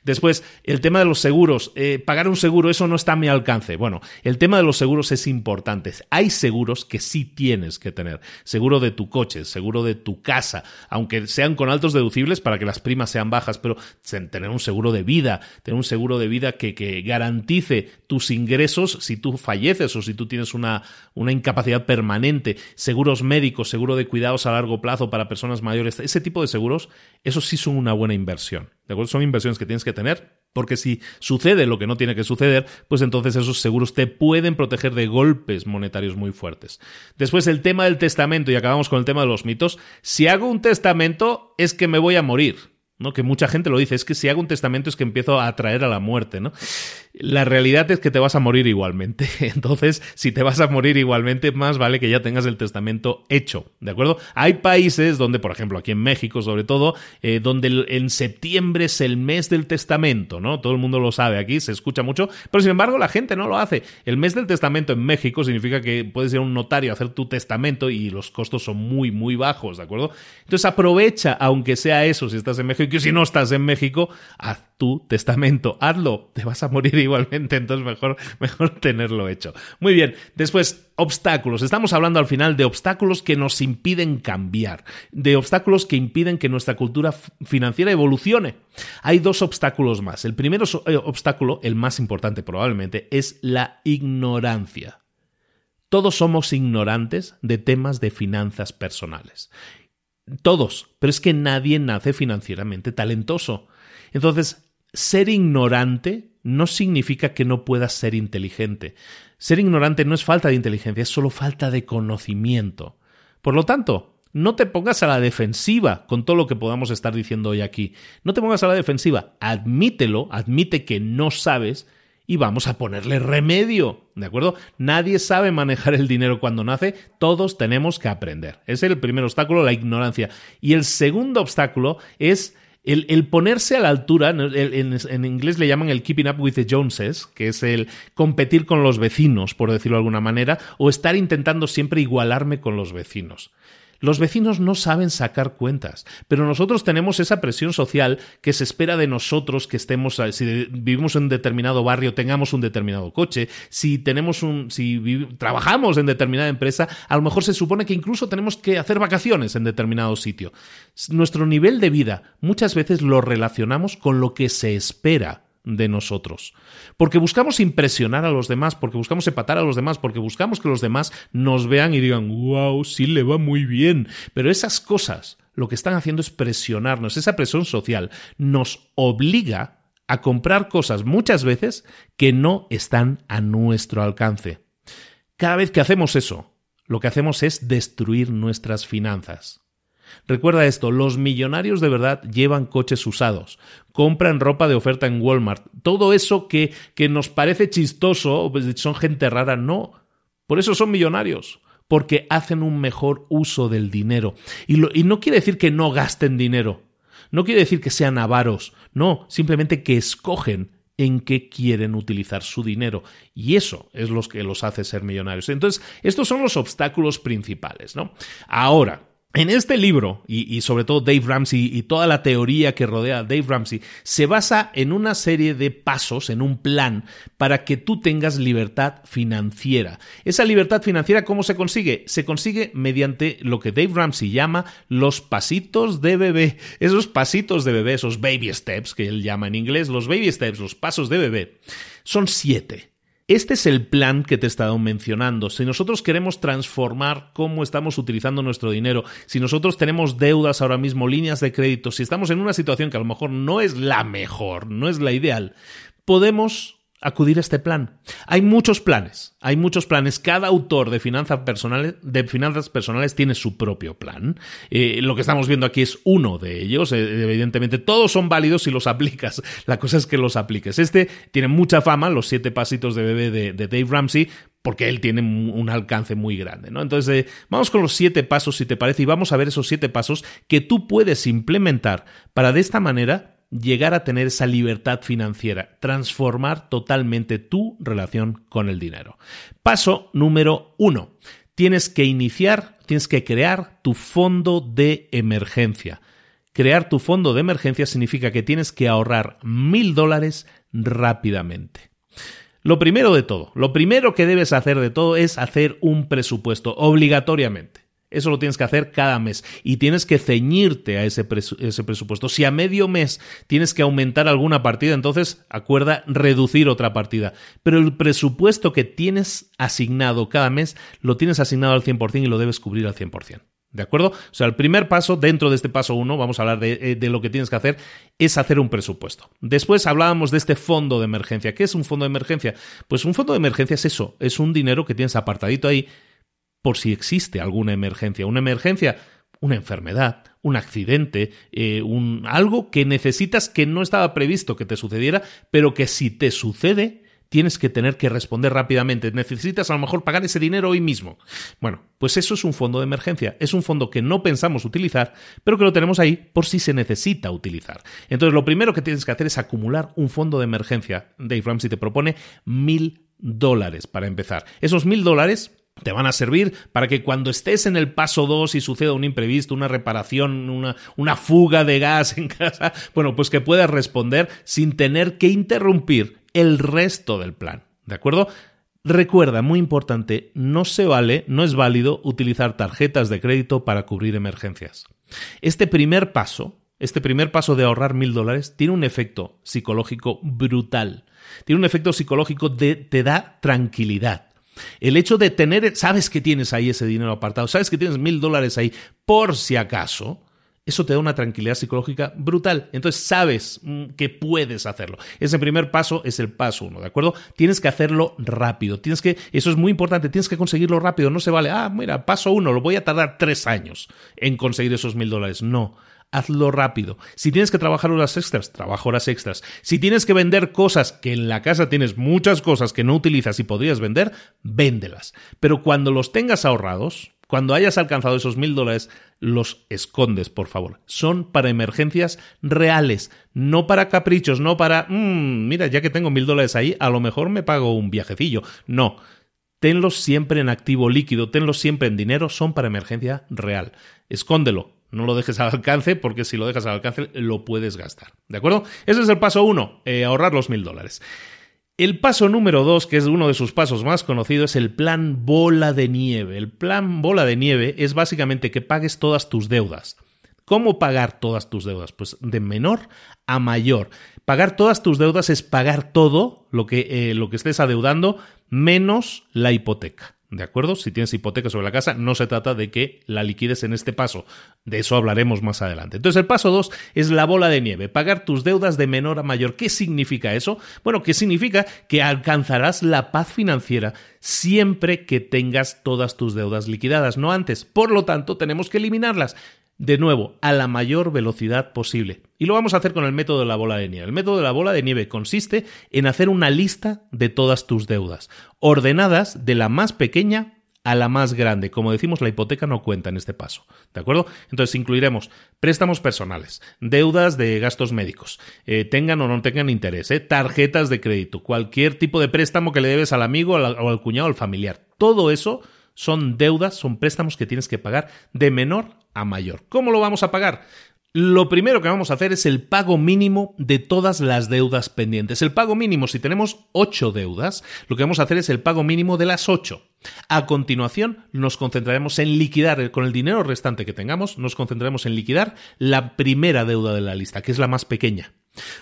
Después, el tema de los seguros. Eh, pagar un seguro, eso no está a mi alcance. Bueno, el tema de los seguros es importante. Hay seguros que sí tienes que tener. Seguro de tu coche, seguro de tu casa, aunque sean con altos deducibles para que las primas sean bajas, pero tener un seguro de vida, tener un seguro de vida que, que garantice tus ingresos si tú falleces o si tú tienes una, una incapacidad permanente, seguros médicos, seguro de cuidados a largo plazo para personas mayores, ese tipo de seguros, esos sí son una buena inversión. ¿De acuerdo? Son inversiones que tienes que tener porque si sucede lo que no tiene que suceder, pues entonces esos seguros te pueden proteger de golpes monetarios muy fuertes. Después el tema del testamento, y acabamos con el tema de los mitos. Si hago un testamento es que me voy a morir. ¿No? Que mucha gente lo dice, es que si hago un testamento es que empiezo a atraer a la muerte, ¿no? La realidad es que te vas a morir igualmente. Entonces, si te vas a morir igualmente, más vale que ya tengas el testamento hecho, ¿de acuerdo? Hay países donde, por ejemplo, aquí en México sobre todo, eh, donde en septiembre es el mes del testamento, ¿no? Todo el mundo lo sabe aquí, se escucha mucho, pero sin embargo la gente no lo hace. El mes del testamento en México significa que puedes ir a un notario a hacer tu testamento y los costos son muy, muy bajos, ¿de acuerdo? Entonces aprovecha, aunque sea eso, si estás en México que si no estás en México, haz tu testamento, hazlo, te vas a morir igualmente, entonces mejor, mejor tenerlo hecho. Muy bien, después, obstáculos. Estamos hablando al final de obstáculos que nos impiden cambiar, de obstáculos que impiden que nuestra cultura financiera evolucione. Hay dos obstáculos más. El primer eh, obstáculo, el más importante probablemente, es la ignorancia. Todos somos ignorantes de temas de finanzas personales. Todos, pero es que nadie nace financieramente talentoso. Entonces, ser ignorante no significa que no puedas ser inteligente. Ser ignorante no es falta de inteligencia, es solo falta de conocimiento. Por lo tanto, no te pongas a la defensiva con todo lo que podamos estar diciendo hoy aquí. No te pongas a la defensiva, admítelo, admite que no sabes y vamos a ponerle remedio, ¿de acuerdo? Nadie sabe manejar el dinero cuando nace, todos tenemos que aprender. Ese es el primer obstáculo, la ignorancia. Y el segundo obstáculo es el, ponerse a la altura, en, inglés le llaman el keeping up with the Joneses, que es el competir con los vecinos, por decirlo de alguna manera, o estar intentando siempre igualarme con los vecinos. Los vecinos no saben sacar cuentas, pero nosotros tenemos esa presión social que se espera de nosotros que estemos, si vivimos en un determinado barrio, tengamos un determinado coche, si tenemos un, si trabajamos en determinada empresa, a lo mejor se supone que incluso tenemos que hacer vacaciones en determinado sitio. Nuestro nivel de vida muchas veces lo relacionamos con lo que se espera de nosotros. Porque buscamos impresionar a los demás, porque buscamos empatar a los demás, porque buscamos que los demás nos vean y digan, wow, sí le va muy bien. Pero esas cosas lo que están haciendo es presionarnos. Esa presión social nos obliga a comprar cosas muchas veces que no están a nuestro alcance. Cada vez que hacemos eso, lo que hacemos es destruir nuestras finanzas. Recuerda esto, los millonarios de verdad llevan coches usados, compran ropa de oferta en Walmart, todo eso que, que nos parece chistoso, pues, son gente rara, no, por eso son millonarios porque hacen un mejor uso del dinero. Y, y, no quiere decir que no gasten dinero, no quiere decir que sean avaros, no, simplemente que escogen en qué quieren utilizar su dinero. Y eso es lo que los hace ser millonarios. Entonces, estos son los obstáculos principales, ¿no? Ahora, en este libro, y, sobre todo Dave Ramsey y toda la teoría que rodea a Dave Ramsey, se basa en una serie de pasos, en un plan, para que tú tengas libertad financiera. Esa libertad financiera, ¿cómo se consigue? Se consigue mediante lo que Dave Ramsey llama los pasitos de bebé. Esos pasitos de bebé, esos baby steps, que él llama en inglés, los baby steps, los pasos de bebé, son siete. Este es el plan que te he estado mencionando. Si nosotros queremos transformar cómo estamos utilizando nuestro dinero, si nosotros tenemos deudas ahora mismo, líneas de crédito, si estamos en una situación que a lo mejor no es la mejor, no es la ideal, podemos acudir a este plan. Hay muchos planes, hay muchos planes. Cada autor de finanzas personales, de finanzas personales tiene su propio plan. Eh, lo que estamos viendo aquí es uno de ellos. Eh, evidentemente, todos son válidos si los aplicas. La cosa es que los apliques. Este tiene mucha fama, los siete pasitos de bebé de, Dave Ramsey, porque él tiene un alcance muy grande, ¿no? Entonces, eh, vamos con los siete pasos, si te parece, y vamos a ver esos siete pasos que tú puedes implementar para de esta manera llegar a tener esa libertad financiera, transformar totalmente tu relación con el dinero. Paso número uno. Tienes que iniciar, tienes que crear tu fondo de emergencia. Crear tu fondo de emergencia significa que tienes que ahorrar mil dólares rápidamente. Lo primero de todo, lo primero que debes hacer de todo es hacer un presupuesto obligatoriamente. Eso lo tienes que hacer cada mes y tienes que ceñirte a ese, ese, presupuesto. Si a medio mes tienes que aumentar alguna partida, entonces acuerda reducir otra partida. Pero el presupuesto que tienes asignado cada mes lo tienes asignado al 100% y lo debes cubrir al 100%. ¿De acuerdo? O sea, el primer paso, dentro de este paso 1, vamos a hablar de, eh, de, lo que tienes que hacer, es hacer un presupuesto. Después hablábamos de este fondo de emergencia. ¿Qué es un fondo de emergencia? Pues un fondo de emergencia es eso, es un dinero que tienes apartadito ahí por si existe alguna emergencia. Una emergencia, una enfermedad, un accidente, eh, un, algo que necesitas que no estaba previsto que te sucediera, pero que si te sucede, tienes que tener que responder rápidamente. Necesitas a lo mejor pagar ese dinero hoy mismo. Bueno, pues eso es un fondo de emergencia. Es un fondo que no pensamos utilizar, pero que lo tenemos ahí por si se necesita utilizar. Entonces, lo primero que tienes que hacer es acumular un fondo de emergencia. Dave Ramsey te propone mil dólares para empezar. Esos mil dólares te van a servir para que cuando estés en el paso 2 y suceda un imprevisto, una reparación, una, una, fuga de gas en casa, bueno, pues que puedas responder sin tener que interrumpir el resto del plan. ¿De acuerdo? Recuerda, muy importante, no se vale, no es válido utilizar tarjetas de crédito para cubrir emergencias. Este primer paso, este primer paso de ahorrar mil dólares, tiene un efecto psicológico brutal. Tiene un efecto psicológico de te da tranquilidad el hecho de tener, sabes que tienes ahí ese dinero apartado, sabes que tienes mil dólares ahí por si acaso, eso te da una tranquilidad psicológica brutal. Entonces sabes mm, que puedes hacerlo. Ese primer paso es el paso uno, ¿de acuerdo? Tienes que hacerlo rápido. Tienes que, eso es muy importante, tienes que conseguirlo rápido. No se vale, ah, mira, paso uno, lo voy a tardar tres años en conseguir esos mil dólares. No hazlo rápido. Si tienes que trabajar horas extras, trabaja horas extras. Si tienes que vender cosas que en la casa tienes muchas cosas que no utilizas y podrías vender, véndelas. Pero cuando los tengas ahorrados, cuando hayas alcanzado esos mil dólares, los escondes, por favor. Son para emergencias reales, no para caprichos, no para, mmm, mira, ya que tengo mil dólares ahí, a lo mejor me pago un viajecillo. No. Tenlos siempre en activo líquido, tenlos siempre en dinero, son para emergencia real. Escóndelo, no lo dejes al alcance porque si lo dejas al alcance lo puedes gastar. ¿De acuerdo? Ese es el paso uno, eh, ahorrar los mil dólares. El paso número dos, que es uno de sus pasos más conocidos, es el plan bola de nieve. El plan bola de nieve es básicamente que pagues todas tus deudas. ¿Cómo pagar todas tus deudas? Pues de menor a mayor. Pagar todas tus deudas es pagar todo lo que, eh, lo que estés adeudando menos la hipoteca. ¿De acuerdo? Si tienes hipoteca sobre la casa, no se trata de que la liquides en este paso. De eso hablaremos más adelante. Entonces, el paso 2 es la bola de nieve, pagar tus deudas de menor a mayor. ¿Qué significa eso? Bueno, que significa que alcanzarás la paz financiera siempre que tengas todas tus deudas liquidadas, no antes. Por lo tanto, tenemos que eliminarlas de nuevo, a la mayor velocidad posible. Y lo vamos a hacer con el método de la bola de nieve. El método de la bola de nieve consiste en hacer una lista de todas tus deudas, ordenadas de la más pequeña a la más grande. Como decimos, la hipoteca no cuenta en este paso. ¿De acuerdo? Entonces incluiremos préstamos personales, deudas de gastos médicos, eh, tengan o no tengan interés, eh, tarjetas de crédito, cualquier tipo de préstamo que le debes al amigo o al cuñado o al familiar. Todo eso son deudas, son préstamos que tienes que pagar de menor a mayor. ¿Cómo lo vamos a pagar? Lo primero que vamos a hacer es el pago mínimo de todas las deudas pendientes. El pago mínimo, si tenemos ocho deudas, lo que vamos a hacer es el pago mínimo de las ocho. A continuación, nos concentraremos en liquidar, con el dinero restante que tengamos, nos concentraremos en liquidar la primera deuda de la lista, que es la más pequeña.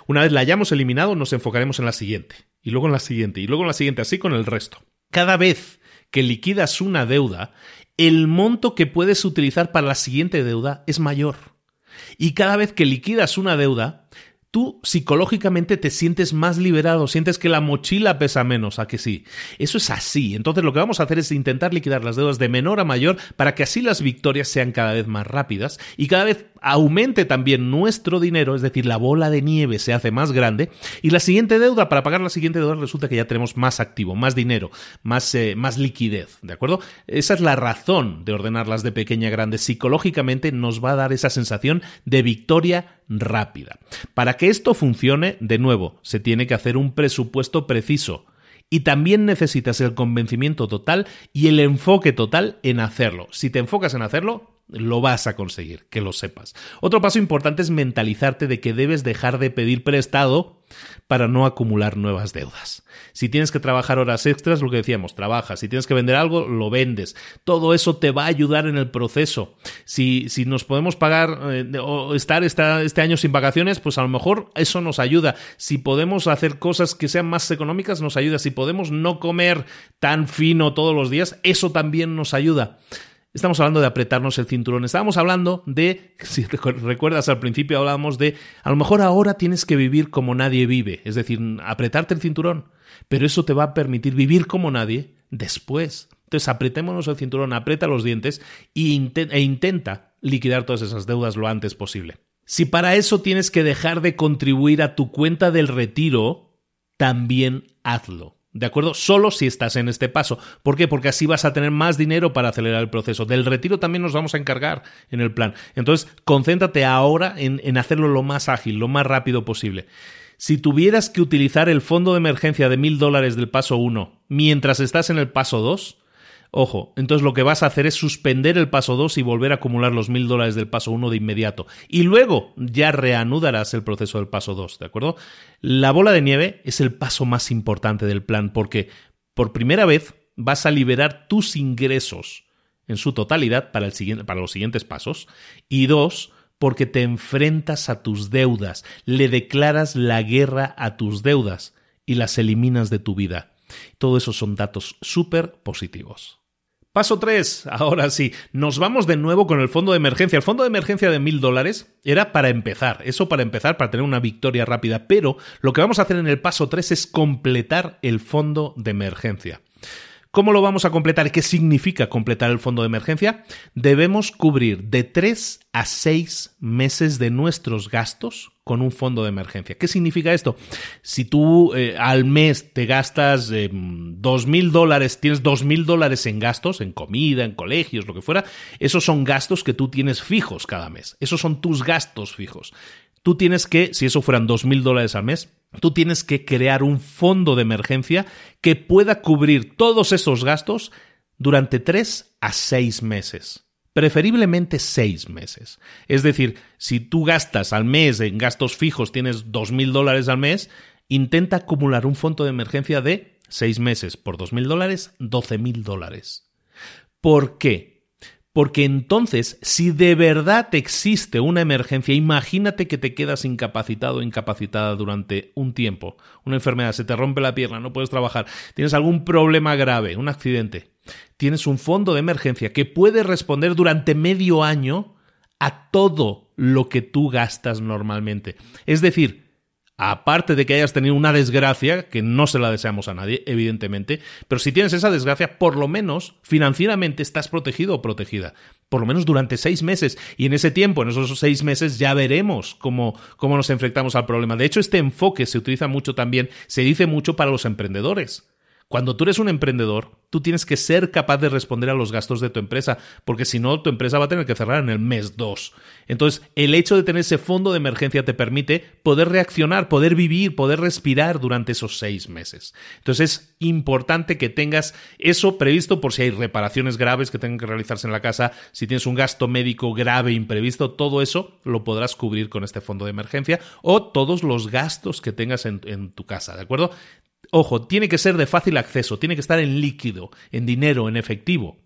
Una vez la hayamos eliminado, nos enfocaremos en la siguiente. y luego en la siguiente, y luego en la siguiente, así con el resto. Cada vez que liquidas una deuda, el monto que puedes utilizar para la siguiente deuda es mayor. Y cada vez que liquidas una deuda, tú psicológicamente te sientes más liberado, sientes que la mochila pesa menos, a que sí. Eso es así. Entonces lo que vamos a hacer es intentar liquidar las deudas de menor a mayor para que así las victorias sean cada vez más rápidas y cada vez aumente también nuestro dinero, es decir, la bola de nieve se hace más grande y la siguiente deuda, para pagar la siguiente deuda resulta que ya tenemos más activo, más dinero, más, eh, liquidez, ¿de acuerdo? Esa es la razón de ordenarlas de pequeña a grande. Psicológicamente nos va a dar esa sensación de victoria rápida. Para que esto funcione, de nuevo, se tiene que hacer un presupuesto preciso. Y también necesitas el convencimiento total y el enfoque total en hacerlo. Si te enfocas en hacerlo, lo vas a conseguir, que lo sepas. Otro paso importante es mentalizarte de que debes dejar de pedir prestado para no acumular nuevas deudas. Si tienes que trabajar horas extras, lo que decíamos, trabajas. Si tienes que vender algo, lo vendes. Todo eso te va a ayudar en el proceso. Si, si nos podemos pagar eh, o estar este año sin vacaciones, pues a lo mejor eso nos ayuda. Si podemos hacer cosas que sean más económicas, nos ayuda. Si podemos no comer tan fino todos los días, eso también nos ayuda. Estamos hablando de apretarnos el cinturón. Estábamos hablando de, si recuerdas al principio hablábamos de, a lo mejor ahora tienes que vivir como nadie vive, es decir, apretarte el cinturón, pero eso te va a permitir vivir como nadie después. Entonces apretémonos el cinturón, aprieta los dientes e intenta liquidar todas esas deudas lo antes posible. Si para eso tienes que dejar de contribuir a tu cuenta del retiro, también hazlo. ¿De acuerdo? Solo si estás en este paso. ¿Por qué? Porque así vas a tener más dinero para acelerar el proceso. Del retiro también nos vamos a encargar en el plan. Entonces, concéntrate ahora en, en hacerlo lo más ágil, lo más rápido posible. Si tuvieras que utilizar el fondo de emergencia de mil dólares del paso 1 mientras estás en el paso 2, Ojo, entonces lo que vas a hacer es suspender el paso 2 y volver a acumular los mil dólares del paso 1 de inmediato. Y luego ya reanudarás el proceso del paso 2, ¿de acuerdo? La bola de nieve es el paso más importante del plan porque por primera vez vas a liberar tus ingresos en su totalidad para, el para los siguientes pasos. Y dos, porque te enfrentas a tus deudas, le declaras la guerra a tus deudas y las eliminas de tu vida. Todo eso son datos súper positivos. Paso 3. Ahora sí, nos vamos de nuevo con el fondo de emergencia. El fondo de emergencia de mil dólares era para empezar, eso para empezar, para tener una victoria rápida, pero lo que vamos a hacer en el paso 3 es completar el fondo de emergencia. ¿Cómo lo vamos a completar? ¿Qué significa completar el fondo de emergencia? Debemos cubrir de 3 a 6 meses de nuestros gastos con un fondo de emergencia. ¿Qué significa esto? Si tú eh, al mes te gastas eh, dos mil dólares, tienes dos mil dólares en gastos, en comida, en colegios, lo que fuera, esos son gastos que tú tienes fijos cada mes. Esos son tus gastos fijos. Tú tienes que, si eso fueran dos mil dólares al mes, tú tienes que crear un fondo de emergencia que pueda cubrir todos esos gastos durante tres a seis meses. Preferiblemente seis meses. Es decir, si tú gastas al mes en gastos fijos, tienes mil dólares al mes, intenta acumular un fondo de emergencia de seis meses por dos mil dólares, doce mil dólares. ¿Por qué? Porque entonces, si de verdad existe una emergencia, imagínate que te quedas incapacitado o incapacitada durante un tiempo, una enfermedad, se te rompe la pierna, no puedes trabajar, tienes algún problema grave, un accidente, tienes un fondo de emergencia que puede responder durante medio año a todo lo que tú gastas normalmente. Es decir, Aparte de que hayas tenido una desgracia, que no se la deseamos a nadie, evidentemente, pero si tienes esa desgracia, por lo menos financieramente estás protegido o protegida. Por lo menos durante seis meses. Y en ese tiempo, en esos seis meses, ya veremos cómo, cómo nos enfrentamos al problema. De hecho, este enfoque se utiliza mucho también, se dice mucho para los emprendedores. Cuando tú eres un emprendedor, tú tienes que ser capaz de responder a los gastos de tu empresa, porque si no, tu empresa va a tener que cerrar en el mes 2. Entonces, el hecho de tener ese fondo de emergencia te permite poder reaccionar, poder vivir, poder respirar durante esos seis meses. Entonces, es importante que tengas eso previsto por si hay reparaciones graves que tengan que realizarse en la casa, si tienes un gasto médico grave imprevisto, todo eso lo podrás cubrir con este fondo de emergencia o todos los gastos que tengas en, en tu casa, ¿de acuerdo? Ojo, tiene que ser de fácil acceso, tiene que estar en líquido, en dinero, en efectivo.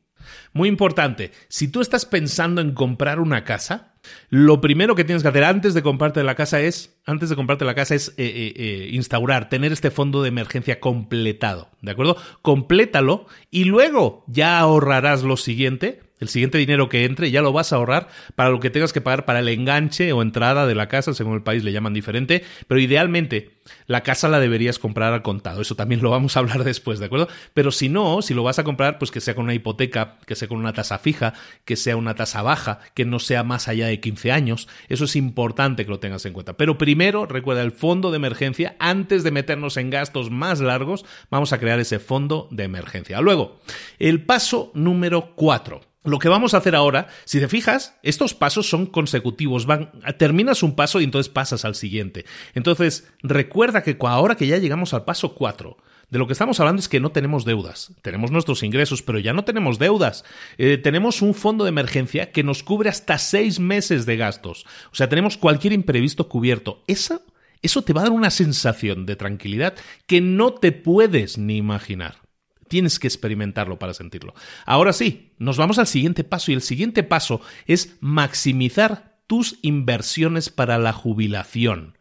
Muy importante, si tú estás pensando en comprar una casa, lo primero que tienes que hacer antes de comprarte la casa es, antes de comprarte la casa es eh, eh, eh, instaurar, tener este fondo de emergencia completado, ¿de acuerdo? Complétalo y luego ya ahorrarás lo siguiente el siguiente dinero que entre ya lo vas a ahorrar para lo que tengas que pagar para el enganche o entrada de la casa, según el país le llaman diferente, pero idealmente la casa la deberías comprar al contado. Eso también lo vamos a hablar después, ¿de acuerdo? Pero si no, si lo vas a comprar, pues que sea con una hipoteca, que sea con una tasa fija, que sea una tasa baja, que no sea más allá de 15 años. Eso es importante que lo tengas en cuenta. Pero primero, recuerda el fondo de emergencia. Antes de meternos en gastos más largos, vamos a crear ese fondo de emergencia. Luego, el paso número 4 lo que vamos a hacer ahora, si te fijas, estos pasos son consecutivos, van, terminas un paso y entonces pasas al siguiente. Entonces, recuerda que ahora que ya llegamos al paso 4, de lo que estamos hablando es que no tenemos deudas. Tenemos nuestros ingresos, pero ya no tenemos deudas. Eh, tenemos un fondo de emergencia que nos cubre hasta seis meses de gastos. O sea, tenemos cualquier imprevisto cubierto. Eso, eso te va a dar una sensación de tranquilidad que no te puedes ni imaginar. Tienes que experimentarlo para sentirlo. Ahora sí, nos vamos al siguiente paso y el siguiente paso es maximizar tus inversiones para la jubilación.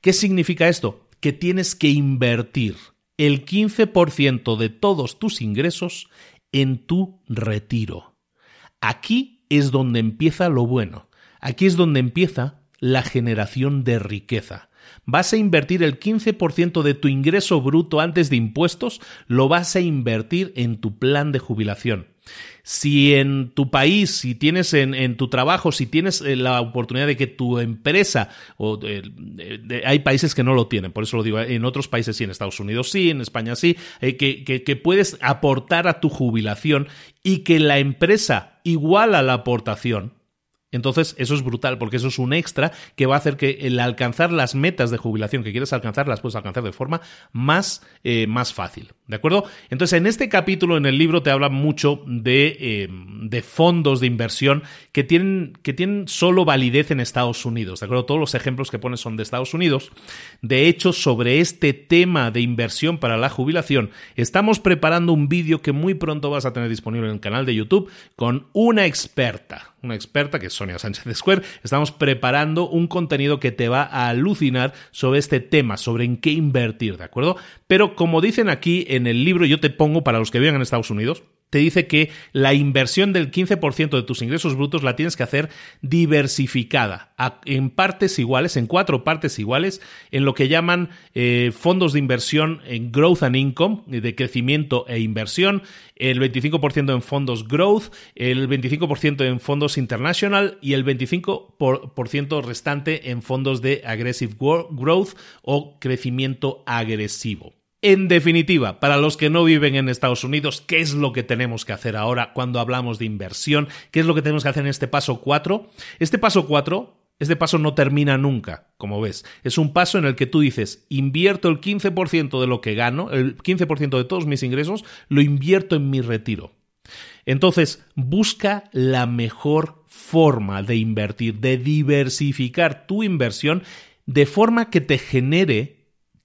¿Qué significa esto? Que tienes que invertir el 15% de todos tus ingresos en tu retiro. Aquí es donde empieza lo bueno. Aquí es donde empieza la generación de riqueza vas a invertir el 15% de tu ingreso bruto antes de impuestos, lo vas a invertir en tu plan de jubilación. Si en tu país, si tienes en, tu trabajo, si tienes eh, la oportunidad de que tu empresa, o hay países que no lo tienen, por eso lo digo, en otros países sí, en Estados Unidos sí, en España sí, eh, que, que puedes aportar a tu jubilación y que la empresa iguala la aportación, entonces, eso es brutal, porque eso es un extra que va a hacer que el alcanzar las metas de jubilación que quieres alcanzar, las puedes alcanzar de forma más, eh, más fácil. ¿De acuerdo? Entonces, en este capítulo, en el libro, te habla mucho de, eh, de fondos de inversión que tienen, que tienen solo validez en Estados Unidos. ¿De acuerdo? Todos los ejemplos que pones son de Estados Unidos. De hecho, sobre este tema de inversión para la jubilación, estamos preparando un vídeo que muy pronto vas a tener disponible en el canal de YouTube con una experta, una experta que es Sonia Sánchez de Square. Estamos preparando un contenido que te va a alucinar sobre este tema, sobre en qué invertir, ¿de acuerdo? Pero como dicen aquí en el libro, yo te pongo para los que vivan en Estados Unidos, te dice que la inversión del 15% de tus ingresos brutos la tienes que hacer diversificada, en partes iguales, en cuatro partes iguales, en lo que llaman eh, fondos de inversión en growth and income, de crecimiento e inversión, el 25% en fondos growth, el 25% en fondos international y el 25% restante en fondos de aggressive growth o crecimiento agresivo. En definitiva, para los que no viven en Estados Unidos, ¿qué es lo que tenemos que hacer ahora cuando hablamos de inversión? ¿Qué es lo que tenemos que hacer en este paso 4? Este paso 4 este paso no termina nunca, como ves. Es un paso en el que tú dices, invierto el 15% de lo que gano, el 15% de todos mis ingresos, lo invierto en mi retiro. Entonces, busca la mejor forma de invertir, de diversificar tu inversión de forma que te genere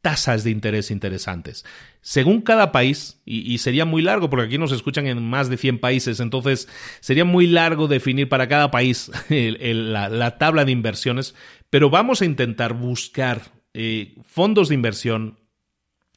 tasas de interés interesantes. Según cada país, y, sería muy largo porque aquí nos escuchan en más de 100 países, entonces sería muy largo definir para cada país la, tabla de inversiones, pero vamos a intentar buscar eh, fondos de inversión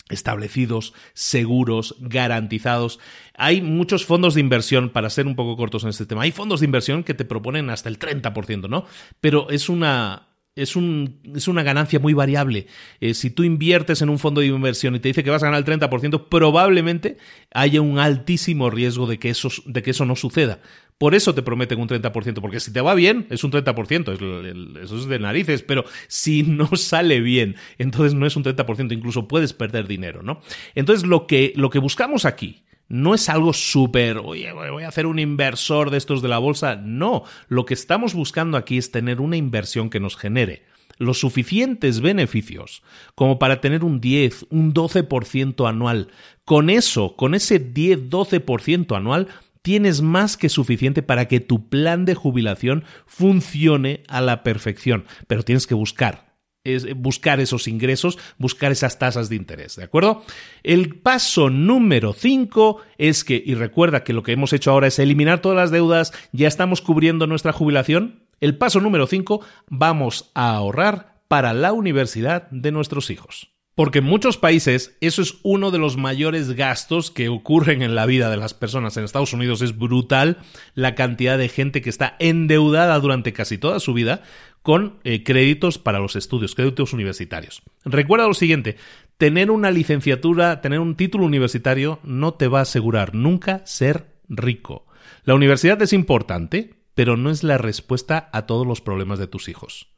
establecidos, seguros, garantizados. Hay muchos fondos de inversión, para ser un poco cortos en este tema, hay fondos de inversión que te proponen hasta el 30%, ¿no? Pero es una es, un, es, una ganancia muy variable. Eh, si tú inviertes en un fondo de inversión y te dice que vas a ganar el 30%, probablemente haya un altísimo riesgo de que eso, de que eso no suceda. Por eso te prometen un 30%, porque si te va bien, es un 30%, eso es de narices, pero si no sale bien, entonces no es un 30%, incluso puedes perder dinero, ¿no? Entonces lo que, lo que buscamos aquí no es algo súper, oye, voy a hacer un inversor de estos de la bolsa. No, lo que estamos buscando aquí es tener una inversión que nos genere los suficientes beneficios como para tener un 10, un 12% anual. Con eso, con ese 10-12% anual, tienes más que suficiente para que tu plan de jubilación funcione a la perfección. Pero tienes que buscar, es buscar esos ingresos, buscar esas tasas de interés, ¿de acuerdo? El paso número 5 es que, y recuerda que lo que hemos hecho ahora es eliminar todas las deudas, ya estamos cubriendo nuestra jubilación. El paso número 5, vamos a ahorrar para la universidad de nuestros hijos. Porque en muchos países eso es uno de los mayores gastos que ocurren en la vida de las personas. En Estados Unidos es brutal la cantidad de gente que está endeudada durante casi toda su vida con eh, créditos para los estudios, créditos universitarios. Recuerda lo siguiente, tener una licenciatura, tener un título universitario no te va a asegurar nunca ser rico. La universidad es importante, pero no es la respuesta a todos los problemas de tus hijos.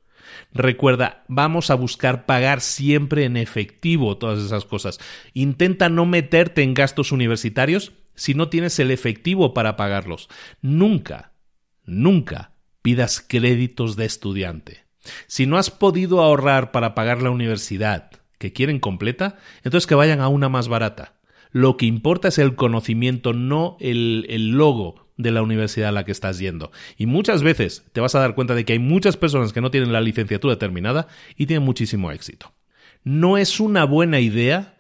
Recuerda, vamos a buscar pagar siempre en efectivo todas esas cosas. Intenta no meterte en gastos universitarios si no tienes el efectivo para pagarlos. Nunca, nunca pidas créditos de estudiante. Si no has podido ahorrar para pagar la universidad que quieren completa, entonces que vayan a una más barata. Lo que importa es el conocimiento, no el, el logo de la universidad a la que estás yendo. Y muchas veces te vas a dar cuenta de que hay muchas personas que no tienen la licenciatura terminada y tienen muchísimo éxito. No es una buena idea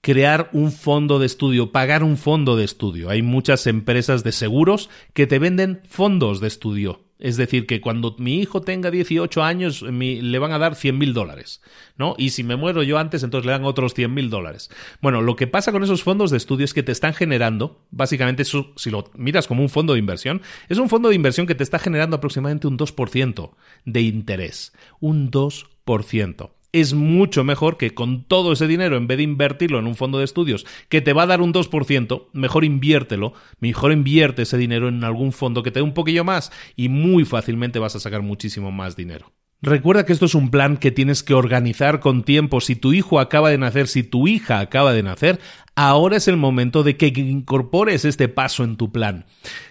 crear un fondo de estudio, pagar un fondo de estudio. Hay muchas empresas de seguros que te venden fondos de estudio es decir, que cuando mi hijo tenga 18 años le van a dar 100 mil dólares, ¿no? Y si me muero yo antes, entonces le dan otros 100 mil dólares. Bueno, lo que pasa con esos fondos de estudio es que te están generando, básicamente, si lo miras como un fondo de inversión, es un fondo de inversión que te está generando aproximadamente un 2% de interés. Un 2% es mucho mejor que con todo ese dinero, en vez de invertirlo en un fondo de estudios que te va a dar un 2%, mejor inviértelo, mejor invierte ese dinero en algún fondo que te dé un poquillo más y muy fácilmente vas a sacar muchísimo más dinero. Recuerda que esto es un plan que tienes que organizar con tiempo. Si tu hijo acaba de nacer, si tu hija acaba de nacer, ahora es el momento de que incorpores este paso en tu plan.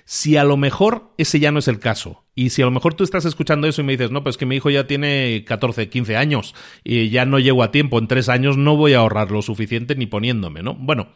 Si a lo mejor ese ya no es el caso, y si a lo mejor tú estás escuchando eso y me dices, no, pues que mi hijo ya tiene 14, 15 años y ya no llego a tiempo, en tres años no voy a ahorrar lo suficiente ni poniéndome, ¿no? Bueno,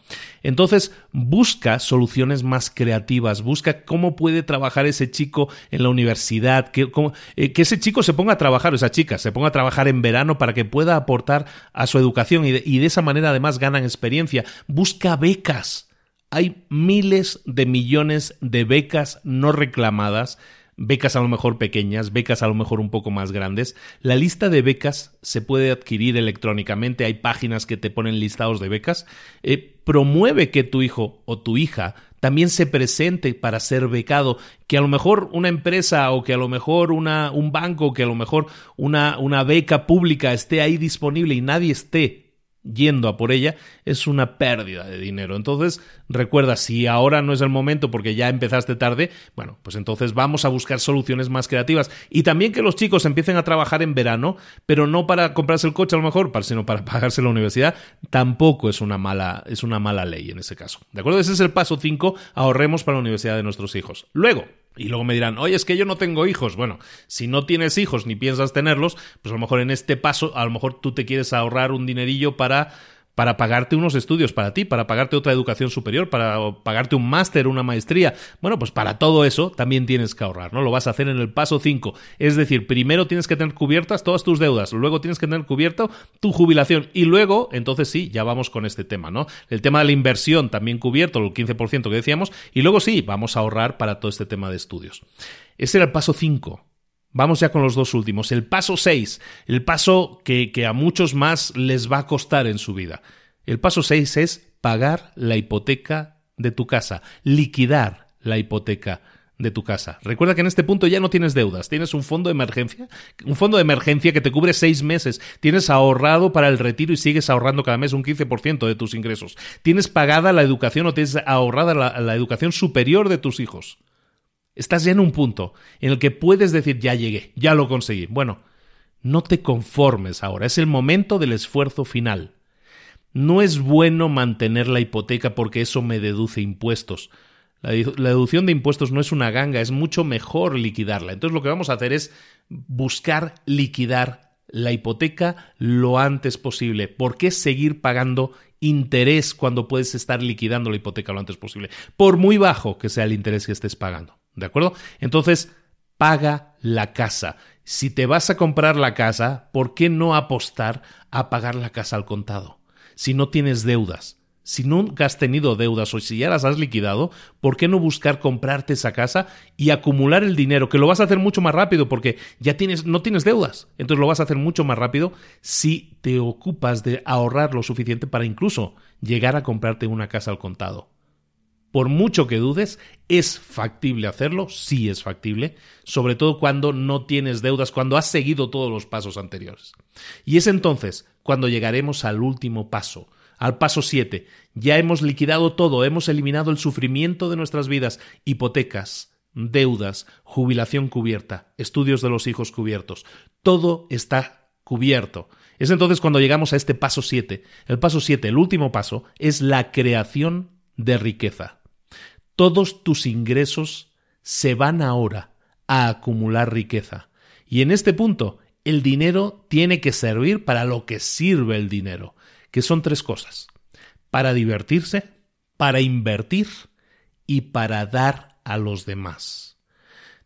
entonces busca soluciones más creativas, busca cómo puede trabajar ese chico en la universidad, que, eh, que ese chico se ponga a trabajar, o esa chica, se ponga a trabajar en verano para que pueda aportar a su educación y de esa manera además ganan experiencia busca becas. Hay miles de millones de becas no reclamadas, becas a lo mejor pequeñas, becas a lo mejor un poco más grandes. La lista de becas se puede adquirir electrónicamente, hay páginas que te ponen listados de becas. Eh, promueve que tu hijo o tu hija también se presente para ser becado, que a lo mejor una empresa o que a lo mejor una, un banco, que a lo mejor una, una beca pública esté ahí disponible y nadie esté yendo a por ella es una pérdida de dinero. Entonces, recuerda, si ahora no es el momento porque ya empezaste tarde, bueno, pues entonces vamos a buscar soluciones más creativas. Y también que los chicos empiecen a trabajar en verano, pero no para comprarse el coche a lo mejor, sino para pagarse la universidad, tampoco es una mala, es una mala ley en ese caso. ¿De acuerdo? Ese es el paso 5, ahorremos para la universidad de nuestros hijos. Luego, y luego me dirán, oye, es que yo no tengo hijos. Bueno, si no tienes hijos ni piensas tenerlos, pues a lo mejor en este paso, a lo mejor tú te quieres ahorrar un dinerillo para para pagarte unos estudios para ti, para pagarte otra educación superior, para pagarte un máster, una maestría. Bueno, pues para todo eso también tienes que ahorrar, ¿no? Lo vas a hacer en el paso 5. Es decir, primero tienes que tener cubiertas todas tus deudas, luego tienes que tener cubierto tu jubilación y luego, entonces sí, ya vamos con este tema, ¿no? El tema de la inversión también cubierto, el 15% que decíamos, y luego sí, vamos a ahorrar para todo este tema de estudios. Ese era el paso 5. Vamos ya con los dos últimos. El paso 6, el paso que, a muchos más les va a costar en su vida. El paso 6 es pagar la hipoteca de tu casa, liquidar la hipoteca de tu casa. Recuerda que en este punto ya no tienes deudas, tienes un fondo de emergencia, un fondo de emergencia que te cubre seis meses, tienes ahorrado para el retiro y sigues ahorrando cada mes un 15% de tus ingresos, tienes pagada la educación o tienes ahorrada la educación superior de tus hijos. Estás ya en un punto en el que puedes decir, ya llegué, ya lo conseguí. Bueno, no te conformes ahora, es el momento del esfuerzo final. No es bueno mantener la hipoteca porque eso me deduce impuestos. La, deducción de impuestos no es una ganga, es mucho mejor liquidarla. Entonces lo que vamos a hacer es buscar liquidar la hipoteca lo antes posible. ¿Por qué seguir pagando interés cuando puedes estar liquidando la hipoteca lo antes posible? Por muy bajo que sea el interés que estés pagando. ¿De acuerdo? Entonces, paga la casa. Si te vas a comprar la casa, ¿por qué no apostar a pagar la casa al contado? Si no tienes deudas, si nunca has tenido deudas o si ya las has liquidado, ¿por qué no buscar comprarte esa casa y acumular el dinero? Que lo vas a hacer mucho más rápido porque ya tienes, no tienes deudas. Entonces lo vas a hacer mucho más rápido si te ocupas de ahorrar lo suficiente para incluso llegar a comprarte una casa al contado. Por mucho que dudes, es factible hacerlo, sí es factible, sobre todo cuando no tienes deudas, cuando has seguido todos los pasos anteriores. Y es entonces cuando llegaremos al último paso, al paso 7, ya hemos liquidado todo, hemos eliminado el sufrimiento de nuestras vidas, hipotecas, deudas, jubilación cubierta, estudios de los hijos cubiertos. Todo está cubierto. Es entonces cuando llegamos a este paso 7. El paso 7, el último paso, es la creación de riqueza. Todos tus ingresos se van ahora a acumular riqueza. Y en este punto, el dinero tiene que servir para lo que sirve el dinero que son tres cosas. Para divertirse, para invertir y para dar a los demás.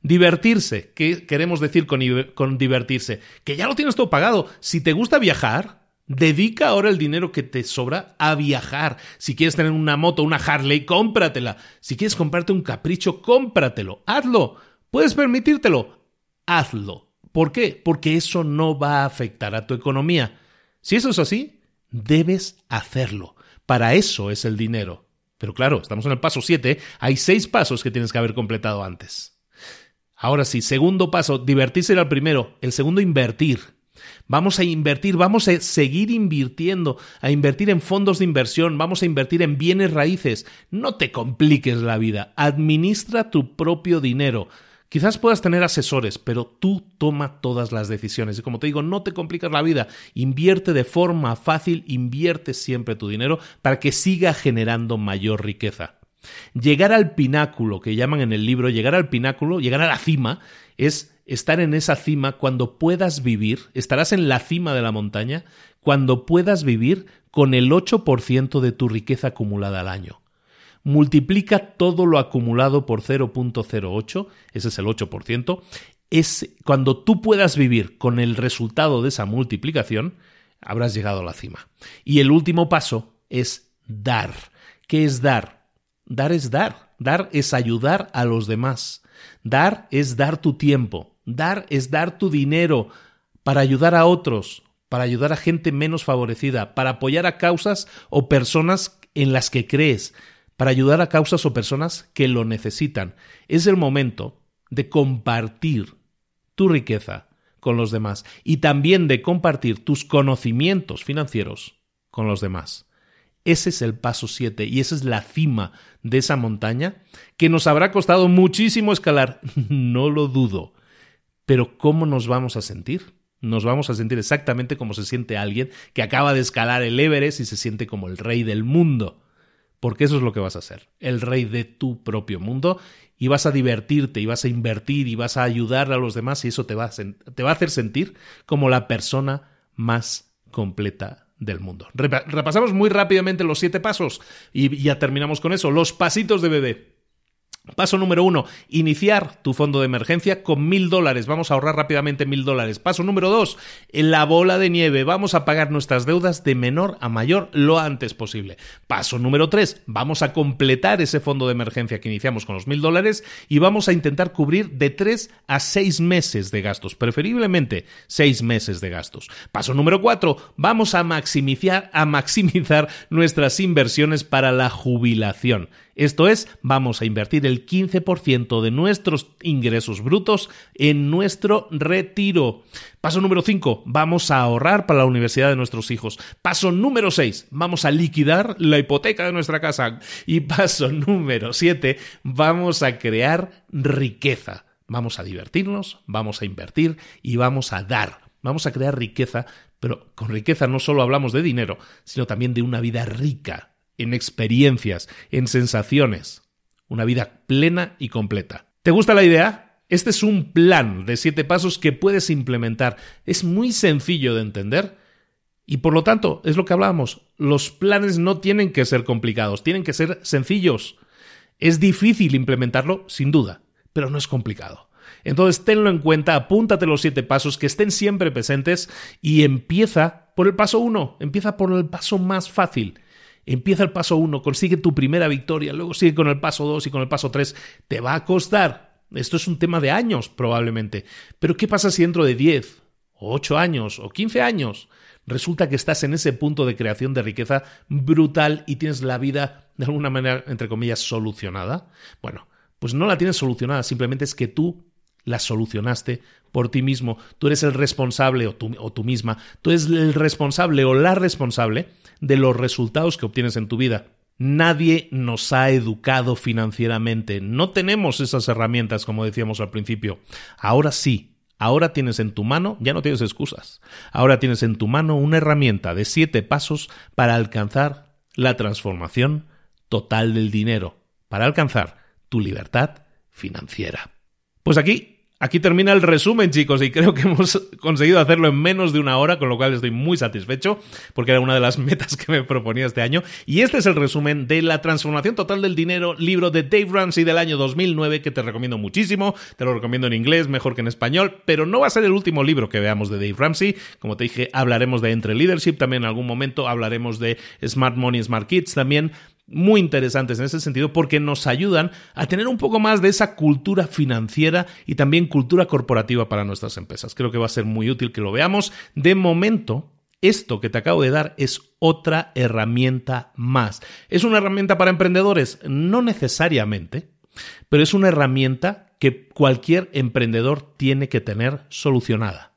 Divertirse, ¿qué queremos decir con, con, divertirse? Que ya lo tienes todo pagado. Si te gusta viajar, dedica ahora el dinero que te sobra a viajar. Si quieres tener una moto, una Harley, cómpratela. Si quieres comprarte un capricho, cómpratelo. Hazlo. ¿Puedes permitírtelo? Hazlo. ¿Por qué? Porque eso no va a afectar a tu economía. Si eso es así, Debes hacerlo. Para eso es el dinero. Pero claro, estamos en el paso 7, hay seis pasos que tienes que haber completado antes. Ahora sí, segundo paso, divertirse era el primero. El segundo, invertir. Vamos a invertir, vamos a seguir invirtiendo, a invertir en fondos de inversión, vamos a invertir en bienes raíces. No te compliques la vida, administra tu propio dinero. Quizás puedas tener asesores, pero tú toma todas las decisiones. Y como te digo, no te complicas la vida. Invierte de forma fácil, invierte siempre tu dinero para que siga generando mayor riqueza. Llegar al pináculo, que llaman en el libro, llegar al pináculo, llegar a la cima, es estar en esa cima cuando puedas vivir, estarás en la cima de la montaña, cuando puedas vivir con el 8% de tu riqueza acumulada al año multiplica todo lo acumulado por 0.08, ese es el 8%, es cuando tú puedas vivir con el resultado de esa multiplicación, habrás llegado a la cima. Y el último paso es dar. ¿Qué es dar? Dar es dar. Dar es ayudar a los demás. Dar es dar tu tiempo. Dar es dar tu dinero para ayudar a otros, para ayudar a gente menos favorecida, para apoyar a causas o personas en las que crees, para ayudar a causas o personas que lo necesitan. Es el momento de compartir tu riqueza con los demás y también de compartir tus conocimientos financieros con los demás. Ese es el paso 7 y esa es la cima de esa montaña que nos habrá costado muchísimo escalar, no lo dudo. Pero ¿cómo nos vamos a sentir? Nos vamos a sentir exactamente como se siente alguien que acaba de escalar el Everest y se siente como el rey del mundo porque eso es lo que vas a hacer, el rey de tu propio mundo, y vas a divertirte, y vas a invertir, y vas a ayudar a los demás, y eso te va a, te va a hacer sentir como la persona más completa del mundo. Repasamos muy rápidamente los siete pasos y ya terminamos con eso. Los pasitos de bebé. Paso número uno, iniciar tu fondo de emergencia con mil dólares. Vamos a ahorrar rápidamente mil dólares. Paso número dos, en la bola de nieve. Vamos a pagar nuestras deudas de menor a mayor lo antes posible. Paso número tres, vamos a completar ese fondo de emergencia que iniciamos con los mil dólares y vamos a intentar cubrir de tres a seis meses de gastos, preferiblemente seis meses de gastos. Paso número cuatro, vamos a maximizar, a maximizar nuestras inversiones para la jubilación. Esto es, vamos a invertir el 15% de nuestros ingresos brutos en nuestro retiro. Paso número 5, vamos a ahorrar para la universidad de nuestros hijos. Paso número 6, vamos a liquidar la hipoteca de nuestra casa. Y paso número 7, vamos a crear riqueza. Vamos a divertirnos, vamos a invertir y vamos a dar. Vamos a crear riqueza, pero con riqueza no solo hablamos de dinero, sino también de una vida rica, en experiencias, en sensaciones. Una vida plena y completa. ¿Te gusta la idea? Este es un plan de siete pasos que puedes implementar. Es muy sencillo de entender y por lo tanto, es lo que hablábamos, los planes no tienen que ser complicados, tienen que ser sencillos. Es difícil implementarlo, sin duda, pero no es complicado. Entonces, tenlo en cuenta, apúntate los siete pasos que estén siempre presentes y empieza por el paso uno, empieza por el paso más fácil Empieza el paso 1, consigue tu primera victoria, luego sigue con el paso 2 y con el paso 3. Te va a costar. Esto es un tema de años, probablemente. Pero ¿qué pasa si dentro de 10, o 8 años, o 15 años, resulta que estás en ese punto de creación de riqueza brutal y tienes la vida, de alguna manera, entre comillas, solucionada? Bueno, pues no la tienes solucionada, simplemente es que tú la solucionaste por ti mismo. Tú eres el responsable o tú, o tú misma. Tú eres el responsable o la responsable de los resultados que obtienes en tu vida. Nadie nos ha educado financieramente. No tenemos esas herramientas, como decíamos al principio. Ahora sí, ahora tienes en tu mano, ya no tienes excusas. Ahora tienes en tu mano una herramienta de siete pasos para alcanzar la transformación total del dinero, para alcanzar tu libertad financiera. Pues aquí Aquí termina el resumen, chicos, y creo que hemos conseguido hacerlo en menos de una hora, con lo cual estoy muy satisfecho, porque era una de las metas que me proponía este año. Y este es el resumen de La transformación total del dinero, libro de Dave Ramsey del año 2009, que te recomiendo muchísimo. Te lo recomiendo en inglés, mejor que en español, pero no va a ser el último libro que veamos de Dave Ramsey. Como te dije, hablaremos de Entre Leadership también en algún momento, hablaremos de Smart Money, Smart Kids también muy interesantes en ese sentido porque nos ayudan a tener un poco más de esa cultura financiera y también cultura corporativa para nuestras empresas. Creo que va a ser muy útil que lo veamos. De momento, esto que te acabo de dar es otra herramienta más. ¿Es una herramienta para emprendedores? No necesariamente, pero es una herramienta que cualquier emprendedor tiene que tener solucionada.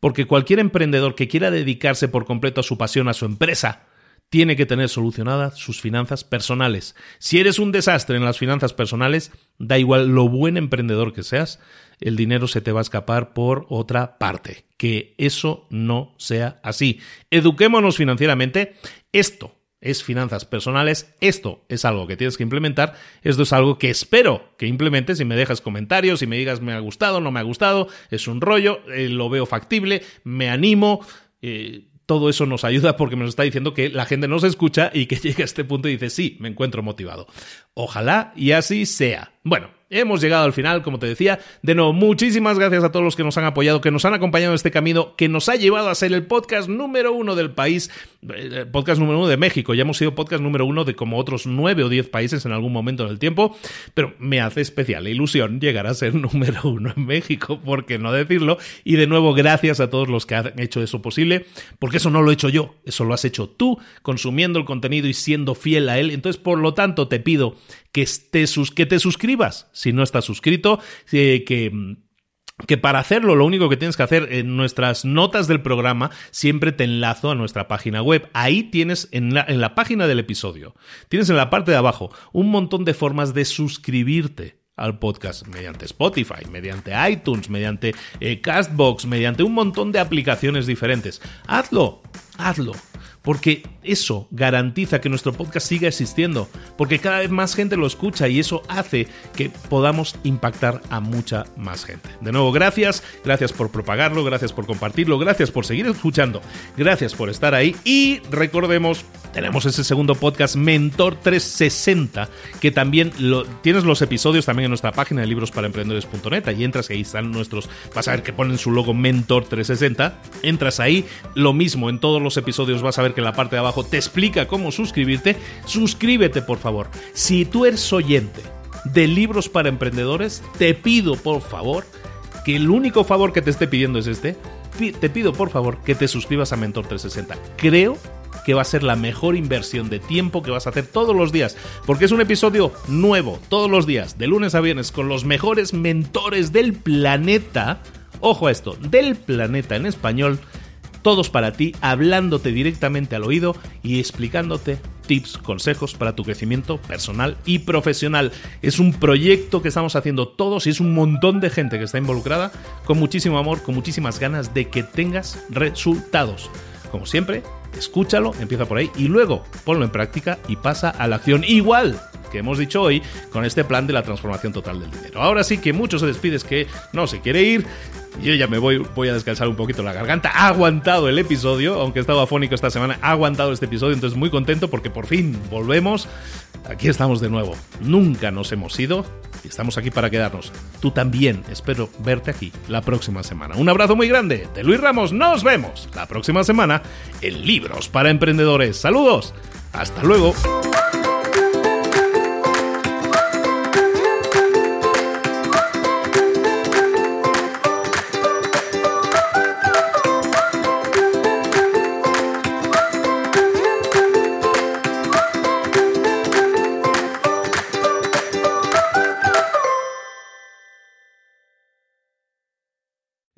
Porque cualquier emprendedor que quiera dedicarse por completo a su pasión, a su empresa, tiene que tener solucionadas sus finanzas personales. Si eres un desastre en las finanzas personales, da igual lo buen emprendedor que seas, el dinero se te va a escapar por otra parte. Que eso no sea así. Eduquémonos financieramente. Esto es finanzas personales. Esto es algo que tienes que implementar. Esto es algo que espero que implementes. Si me dejas comentarios, si me digas me ha gustado, no me ha gustado, es un rollo, eh, lo veo factible, me animo. Eh, todo eso nos ayuda porque nos está diciendo que la gente nos escucha y que llega a este punto y dice, sí, me encuentro motivado. Ojalá y así sea. Bueno, hemos llegado al final, como te decía. De nuevo, muchísimas gracias a todos los que nos han apoyado, que nos han acompañado en este camino, que nos ha llevado a ser el podcast número uno del país, eh, podcast número uno de México. Ya hemos sido podcast número uno de como otros nueve o diez países en algún momento del tiempo, pero me hace especial ilusión llegar a ser número uno en México, ¿por qué no decirlo? Y de nuevo, gracias a todos los que han hecho eso posible, porque eso no lo he hecho yo, eso lo has hecho tú, consumiendo el contenido y siendo fiel a él. Entonces, por lo tanto, te pido que te, que te suscribas si no estás suscrito, eh, que que para hacerlo lo único que tienes que hacer en nuestras notas del programa siempre te enlazo a nuestra página web. Ahí tienes en la, en la página del episodio, tienes en la parte de abajo un montón de formas de suscribirte al podcast mediante Spotify, mediante iTunes, mediante eh, Castbox, mediante un montón de aplicaciones diferentes. Hazlo, hazlo porque eso garantiza que nuestro podcast siga existiendo, porque cada vez más gente lo escucha y eso hace que podamos impactar a mucha más gente. De nuevo, gracias, gracias por propagarlo, gracias por compartirlo, gracias por seguir escuchando, gracias por estar ahí y recordemos, tenemos ese segundo podcast Mentor 360, que también tienes los episodios también en nuestra página de librosparaemprendedores.net, y entras ahí están nuestros, vas a ver que ponen su logo Mentor 360, entras ahí, lo mismo en todos los episodios vas a ver que en la parte de abajo te explica cómo suscribirte. Suscríbete, por favor. Si tú eres oyente de libros para emprendedores, te pido, por favor, que el único favor que te esté pidiendo es este. Te pido, por favor, que te suscribas a Mentor 360. Creo que va a ser la mejor inversión de tiempo que vas a hacer todos los días, porque es un episodio nuevo, todos los días, de lunes a viernes, con los mejores mentores del planeta. Ojo a esto, del planeta en español todos para ti, hablándote directamente al oído y explicándote tips, consejos para tu crecimiento personal y profesional. Es un proyecto que estamos haciendo todos y es un montón de gente que está involucrada con muchísimo amor, con muchísimas ganas de que tengas resultados. Como siempre, escúchalo, empieza por ahí y luego ponlo en práctica y pasa a la acción igual que hemos dicho hoy con este plan de la transformación total del dinero. Ahora sí que mucho se despides que no se quiere ir. Yo ya me voy, voy a descansar un poquito la garganta. Ha aguantado el episodio, aunque estaba afónico esta semana, ha aguantado este episodio, entonces muy contento porque por fin volvemos. Aquí estamos de nuevo. Nunca nos hemos ido y estamos aquí para quedarnos. Tú también. Espero verte aquí la próxima semana. Un abrazo muy grande de Luis Ramos. Nos vemos la próxima semana en Libros para Emprendedores. Saludos. Hasta luego.